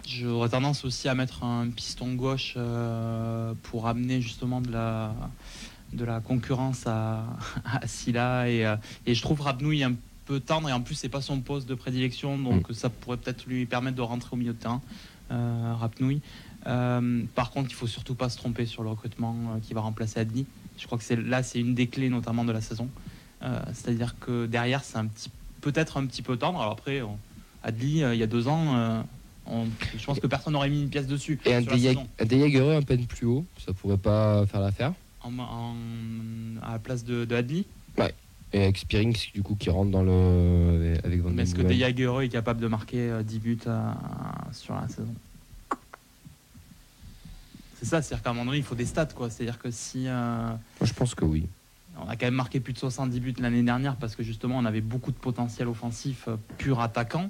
C: J'aurais tendance aussi à mettre un piston gauche euh, pour amener justement de la, de la concurrence à, à Silla. Et, euh, et je trouve Rabnouille un peu tendre et en plus, c'est pas son poste de prédilection, donc ça pourrait peut-être lui permettre de rentrer au milieu de terrain. Euh, Rapnouille. Euh, par contre, il faut surtout pas se tromper sur le recrutement euh, qui va remplacer Adli. Je crois que c'est là, c'est une des clés notamment de la saison. C'est-à-dire que derrière, c'est un petit, peut-être un petit peu tendre. Alors après, Adli, il y a deux ans, on- je pense que personne n'aurait mis une pièce dessus.
A: Et un
C: saison.
A: un peine plus haut, ça pourrait pas faire l'affaire.
C: En- en- à la place de, de Adli.
A: Et avec Spearing, du coup, qui rentre dans le. avec Van
C: Mais est-ce que
A: Boomen.
C: De Jagereux est capable de marquer euh, 10 buts euh, sur la saison? C'est ça, c'est-à-dire qu'à un moment donné, il faut des stats. quoi. C'est-à-dire que si. euh,
A: je pense que oui.
C: on a quand même marqué plus de 70 buts l'année dernière parce que justement, on avait beaucoup de potentiel offensif euh, pur attaquant.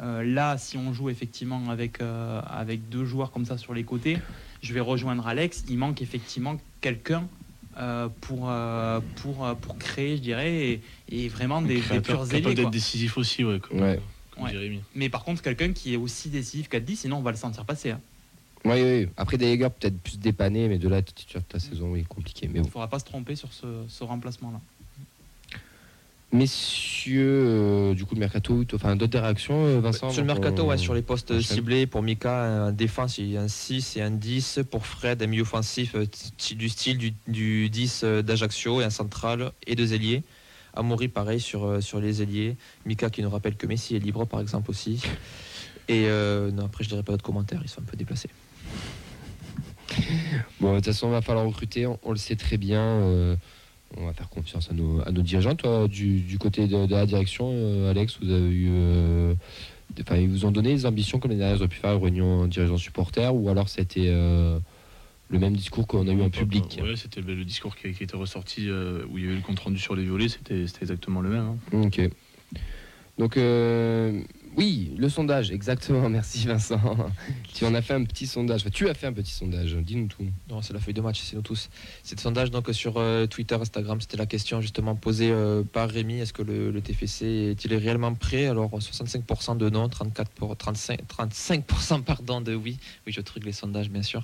C: Euh, là, si on joue effectivement avec, euh, avec deux joueurs comme ça sur les côtés, je vais rejoindre Alex. Il manque effectivement quelqu'un euh, pour, euh, pour, euh, pour créer, je dirais, et, et vraiment des, des purs ailiers.
B: d'être décisif aussi, ouais, comme,
A: Ouais.
B: comme
C: Ouais.
B: Jérémy.
C: Mais par contre, quelqu'un qui est aussi décisif qu'Adli, sinon on va le sentir passer. hein.
A: Oui, oui. Après, Deyager peut-être plus dépanné, mais de là, titulaire de ta saison, oui, compliqué. Mais
C: Il ne faudra pas se tromper sur ce, ce remplacement-là.
A: Messieurs, euh, du coup, le mercato, enfin, d'autres réactions, euh, Vincent
D: Sur le mercato, ouais, sur les postes
A: enchaîne
D: ciblés, pour Mika, en défense, il y a un 6 et un 10. Pour Fred, un milieu offensif euh, du style du, du 10 euh, d'Ajaccio et un central et deux ailiers. Amaury, pareil, sur, euh, sur les ailiers. Mika qui nous rappelle que Messi est libre, par exemple, aussi. Et euh, non, après, je dirais pas d'autres commentaires, ils sont un peu déplacés.
A: Bon, de toute façon, va falloir recruter, on, on le sait très bien. euh, on va faire confiance à nos, à nos dirigeants. Toi, du, du côté de, de la direction, euh, Alex, vous avez eu. euh, Enfin, ils vous ont donné des ambitions comme les dernières, ils ont pu faire une réunion dirigeants supporters, ou alors c'était euh, le même discours qu'on a eu en public.
B: Ouais, c'était le, discours qui, qui était ressorti où il y avait eu le compte rendu sur les violets, c'était exactement le même. hein.
A: Ok. Donc, euh, oui, le sondage, exactement. Merci Vincent. tu en as fait un petit sondage. Enfin, tu as fait un petit sondage. Dis-nous tout.
D: Non, c'est la feuille de match, c'est nous tous. C'est le sondage donc sur euh, Twitter, Instagram, c'était la question justement posée euh, par Rémi. Est-ce que le, le TFC est-il réellement prêt? Alors 65% de non, 34 pour 35, 35% pardon de oui. Oui, je truc les sondages bien sûr.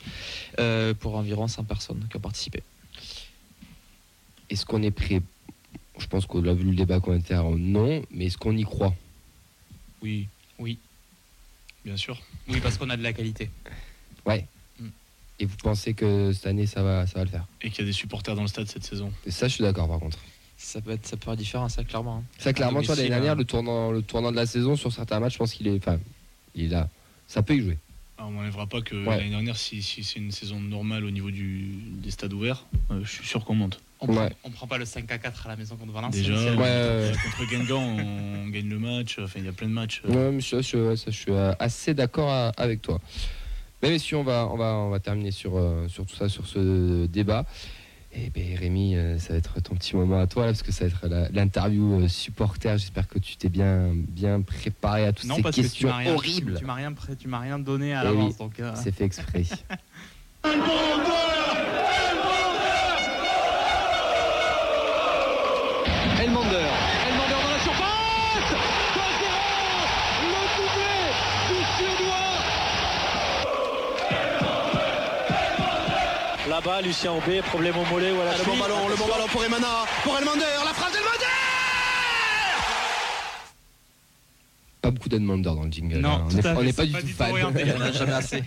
D: Euh, pour environ 100 personnes qui ont participé.
A: Est-ce qu'on est prêt? Je pense qu'on a vu le débat commentaire, non, mais est-ce qu'on y croit?
B: Oui,
C: Oui,
B: bien sûr.
C: oui parce qu'on a de la qualité.
A: Ouais.
C: Mm.
A: Et vous pensez que cette année, ça va, ça va le faire?
B: Et qu'il y a des supporters dans le stade cette saison.
A: Et ça, je suis d'accord par contre.
D: Ça peut être, ça peut faire différent, ça clairement. hein.
A: Ça, clairement, sur l'année dernière,
D: hein.
A: le tournant, le tournant de la saison, sur certains matchs, je pense qu'il est, enfin, il est là. Ça peut y jouer.
B: Alors, on n'enlèvera pas que
A: Ouais.
B: l'année dernière, si, si c'est une saison normale au niveau du, des stades ouverts, euh, je suis sûr qu'on monte.
C: On prend,
A: Ouais.
C: on prend pas le 5 à 4 à la maison contre Valenciennes.
B: Déjà,
C: c'est-
A: Ouais, ouais,
B: contre Guingamp, on gagne le match. Enfin, il y a plein de matchs. euh,
A: Ouais, mais ça, je, ouais, ça, je suis euh, assez d'accord à- avec toi. Mais messieurs, on va, on va, on va terminer sur, euh, sur tout ça, sur ce débat. Et ben Rémi, euh, ça va être ton petit moment à toi là, parce que ça va être l'interview euh, supporter. J'espère que tu t'es bien, bien préparé à toutes
C: Non,
A: ces
C: parce que tu
A: questions
C: m'as rien,
A: horribles.
C: tu m'as rien, pré- tu m'as rien donné à
A: Eh
C: l'avance.
A: oui,
C: donc, euh,
A: C'est fait exprès.
J: Lucien Aubé, problème au mollet ou à la
K: Ah, le bon ballon, le bon ballon pour Emana, pour Elmander, la frappe d'Elmander
A: pas beaucoup d'Edmander dans le jingle.
C: Non,
A: hein. on
C: à
A: n'est on
C: fait,
A: n'est pas du
C: pas
A: tout
C: du tout
A: fan.
D: jamais assez.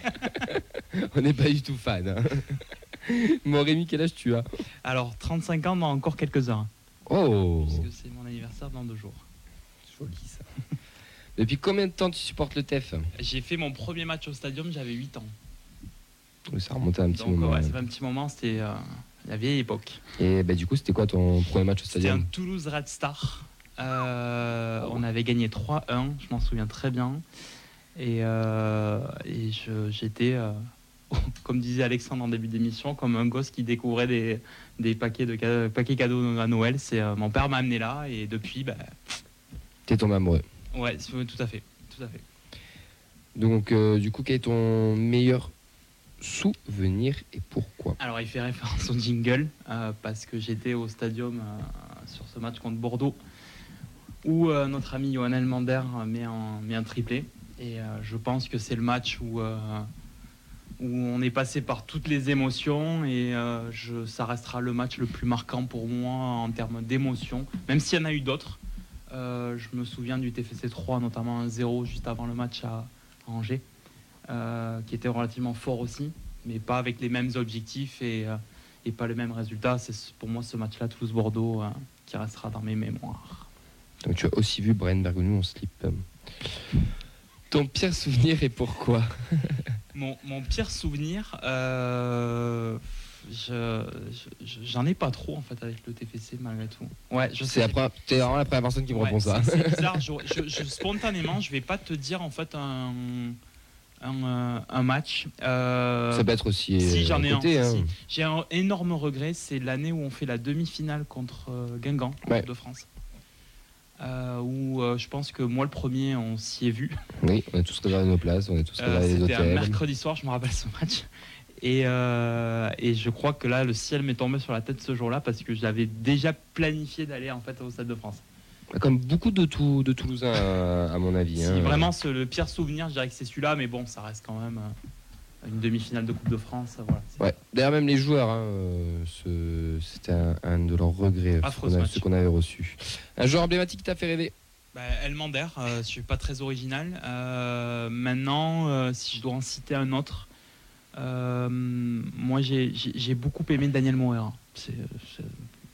A: on n'est pas du tout fan. hein. Bon Rémi, quel âge tu as?
C: Alors, 35 ans dans encore quelques heures.
A: Oh,
C: Puisque c'est mon anniversaire dans deux jours.
A: joli ça. Depuis combien de temps tu supportes le TEF
C: J'ai fait mon premier match au stadium, j'avais 8 ans.
A: Oui, Ça remonte à un petit
C: Donc,
A: moment.
C: ouais, ça fait un petit moment, c'était euh, la vieille époque.
A: Et bah, du coup, c'était quoi ton premier match au
C: C'était un
A: stadium
C: Toulouse Red Star. Euh, on avait gagné 3-1, je m'en souviens très bien. Et, euh, et je- j'étais, comme disait Alexandre en début d'émission, comme un gosse qui découvrait des, des paquets, de, paquets cadeaux à Noël. C'est Mon père m'a amené là et depuis, bah,
A: T'es tombé amoureux.
C: ouais, tout à fait. Tout à fait.
A: Donc, du coup, quel est ton meilleur souvenir et pourquoi
C: Alors, il fait référence au jingle euh, parce que j'étais au stadium euh, sur ce match contre Bordeaux où euh, notre ami Johan Elmander met un, met un triplé. Et je pense que c'est le match où, on est passé par toutes les émotions et je, ça restera le match le plus marquant pour moi en termes d'émotion, même s'il y en a eu d'autres. Je me souviens du TFC 3, notamment un 0 juste avant le match à, Angers, qui était relativement fort aussi, mais pas avec les mêmes objectifs et, euh, et pas les mêmes résultats. C'est ce- pour moi ce match-là, Toulouse-Bordeaux, euh, qui restera dans mes mémoires.
A: Donc, tu as aussi vu Brian Bergonu en slip. Ton pire souvenir et pourquoi?
C: Mon, mon pire souvenir, euh, je- je- j'en ai pas trop en fait avec le TFC malgré tout. Ouais, je sais.
A: T'es vraiment la première personne qui me
C: Ouais,
A: répond ça.
C: c'est- bizarre. je, je- je- spontanément, je vais pas te dire en fait un, un, euh, un match. Euh,
A: Ça peut être aussi.
C: si
A: euh,
C: j'en ai
A: côté,
C: un.
A: hein.
C: si. J'ai un énorme regret, c'est l'année où on fait la demi-finale contre Guingamp,
A: Ouais.
C: De France. Euh, où euh, je pense que moi le premier on s'y est vu.
A: Oui, on a tous réservé nos places, on a tous réservé les
C: C'était un
A: hôtels.
C: mercredi soir, je me rappelle ce match. Et, euh, et je crois que là le ciel m'est tombé sur la tête ce jour-là parce que j'avais déjà planifié d'aller en fait au Stade de France.
A: Comme beaucoup de, Tou- de Toulousains, à, à mon avis.
C: Si
A: hein.
C: vraiment ce- le pire souvenir, je dirais que c'est celui-là, mais bon, ça reste quand même euh, une demi-finale de Coupe de France. Voilà.
A: Ouais. D'ailleurs, même les joueurs, hein, euh, ce- c'était un, un de leurs regrets,
C: Affreux
A: qu'on avait reçus. Un joueur emblématique qui t'a fait rêver?
C: Bah, Elmander, euh, je suis pas très original. Euh, maintenant, euh, si je dois en citer un autre, euh, moi j'ai- beaucoup aimé Daniel Moreira.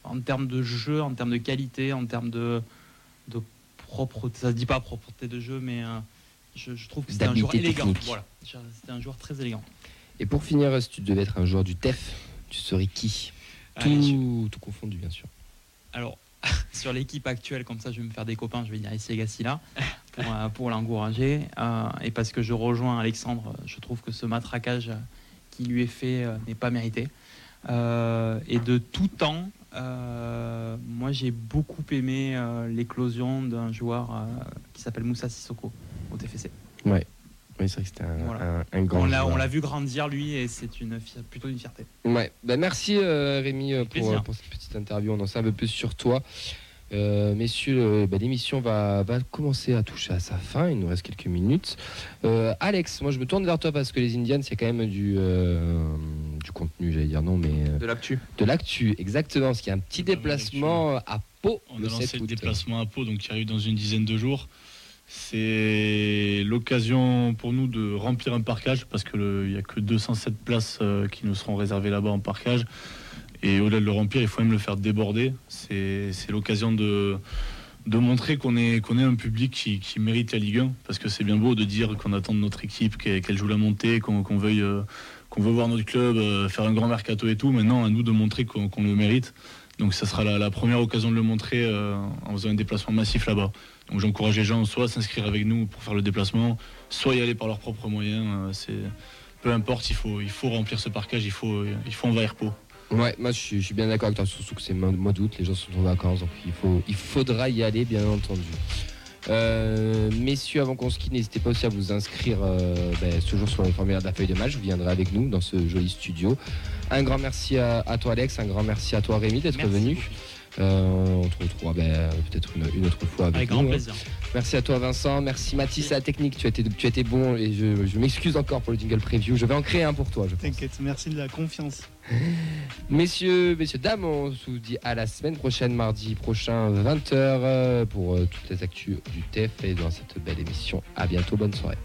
C: En termes de jeu, en termes de qualité, en termes de, de propre, ça se dit pas propreté de jeu, mais euh, je, je trouve que c'était un joueur élégant. Voilà, c'était un joueur très élégant.
A: Et pour finir, si tu devais être un joueur du TEF, tu serais qui?
C: Allez,
A: tout, tout confondu, bien sûr.
C: Alors, sur l'équipe actuelle, comme ça je vais me faire des copains, je vais dire ici Gassila pour, euh, pour l'encourager. Euh, et parce que je rejoins Alexandre, je trouve que ce matraquage qui lui est fait euh, n'est pas mérité. Euh, et de tout temps, euh, moi j'ai beaucoup aimé euh, l'éclosion d'un joueur euh, qui s'appelle Moussa Sissoko au TFC.
A: Ouais. Oui, c'est vrai que c'était un,
C: Voilà.
A: un- un grand
C: On l'a,
A: joueur.
C: on l'a vu grandir lui et c'est une, plutôt une fierté.
A: Ouais. Bah, merci Rémi pour, cette petite interview. On en sait un peu plus sur toi. Messieurs, bah, l'émission va, va commencer à toucher à sa fin. Il nous reste quelques minutes. Alex, moi je me tourne vers toi parce que les Indians, c'est quand même du, du contenu, j'allais dire non, mais euh,
D: De l'actu.
A: de l'actu, exactement. Parce qu'il y a un petit
B: mal
A: déplacement à Pau
B: On
A: le
B: a lancé
A: 7
B: le déplacement à Pau, donc qui arrive dans une dizaine de jours. C'est l'occasion pour nous de remplir un parcage parce qu'il n'y a que 207 places euh, qui nous seront réservées là-bas en parcage. Et au-delà de le remplir, il faut même le faire déborder. C'est c'est l'occasion de, de montrer qu'on est, qu'on est un public qui, qui mérite la Ligue 1. Parce que c'est bien beau de dire qu'on attend de notre équipe qu'elle qu'elle joue la montée, qu'on qu'on veuille. Qu'on veut voir notre club euh, faire un grand mercato et tout. Maintenant, à nous de montrer qu'on le mérite. Donc ça sera la, première occasion de le montrer euh, en faisant un déplacement massif là-bas. Donc j'encourage les gens soit à s'inscrire avec nous pour faire le déplacement, soit y aller par leurs propres moyens. euh, c'est peu importe, il faut, il faut remplir ce parcage, il faut, il faut envahir Pau.
A: Ouais, moi je suis, bien d'accord avec toi, surtout que c'est mois d'août, les gens sont en vacances, donc il, faut, il faudra y aller, bien entendu. Euh, messieurs, avant qu'on se quitte, n'hésitez pas aussi à vous inscrire euh, ben, ce jour sur le formulaire de la feuille de match. Vous viendrez avec nous dans ce joli studio. Un grand merci à, à toi, Alex. Un grand merci à toi, Rémi, d'être venu. Euh, on te retrouvera ben, peut-être une, une autre fois avec,
C: Avec
A: nous.
C: grand
A: hein. Merci à toi Vincent, merci Mathis à la technique, tu as été, tu as été bon et je, je m'excuse encore pour le jingle preview, je vais en créer un pour toi. je pense.
L: T'inquiète, merci de la confiance.
A: Messieurs, messieurs, dames, on se dit à la semaine prochaine, mardi prochain, 20h, pour euh, toutes les actus du TEF et dans cette belle émission. À bientôt, bonne soirée.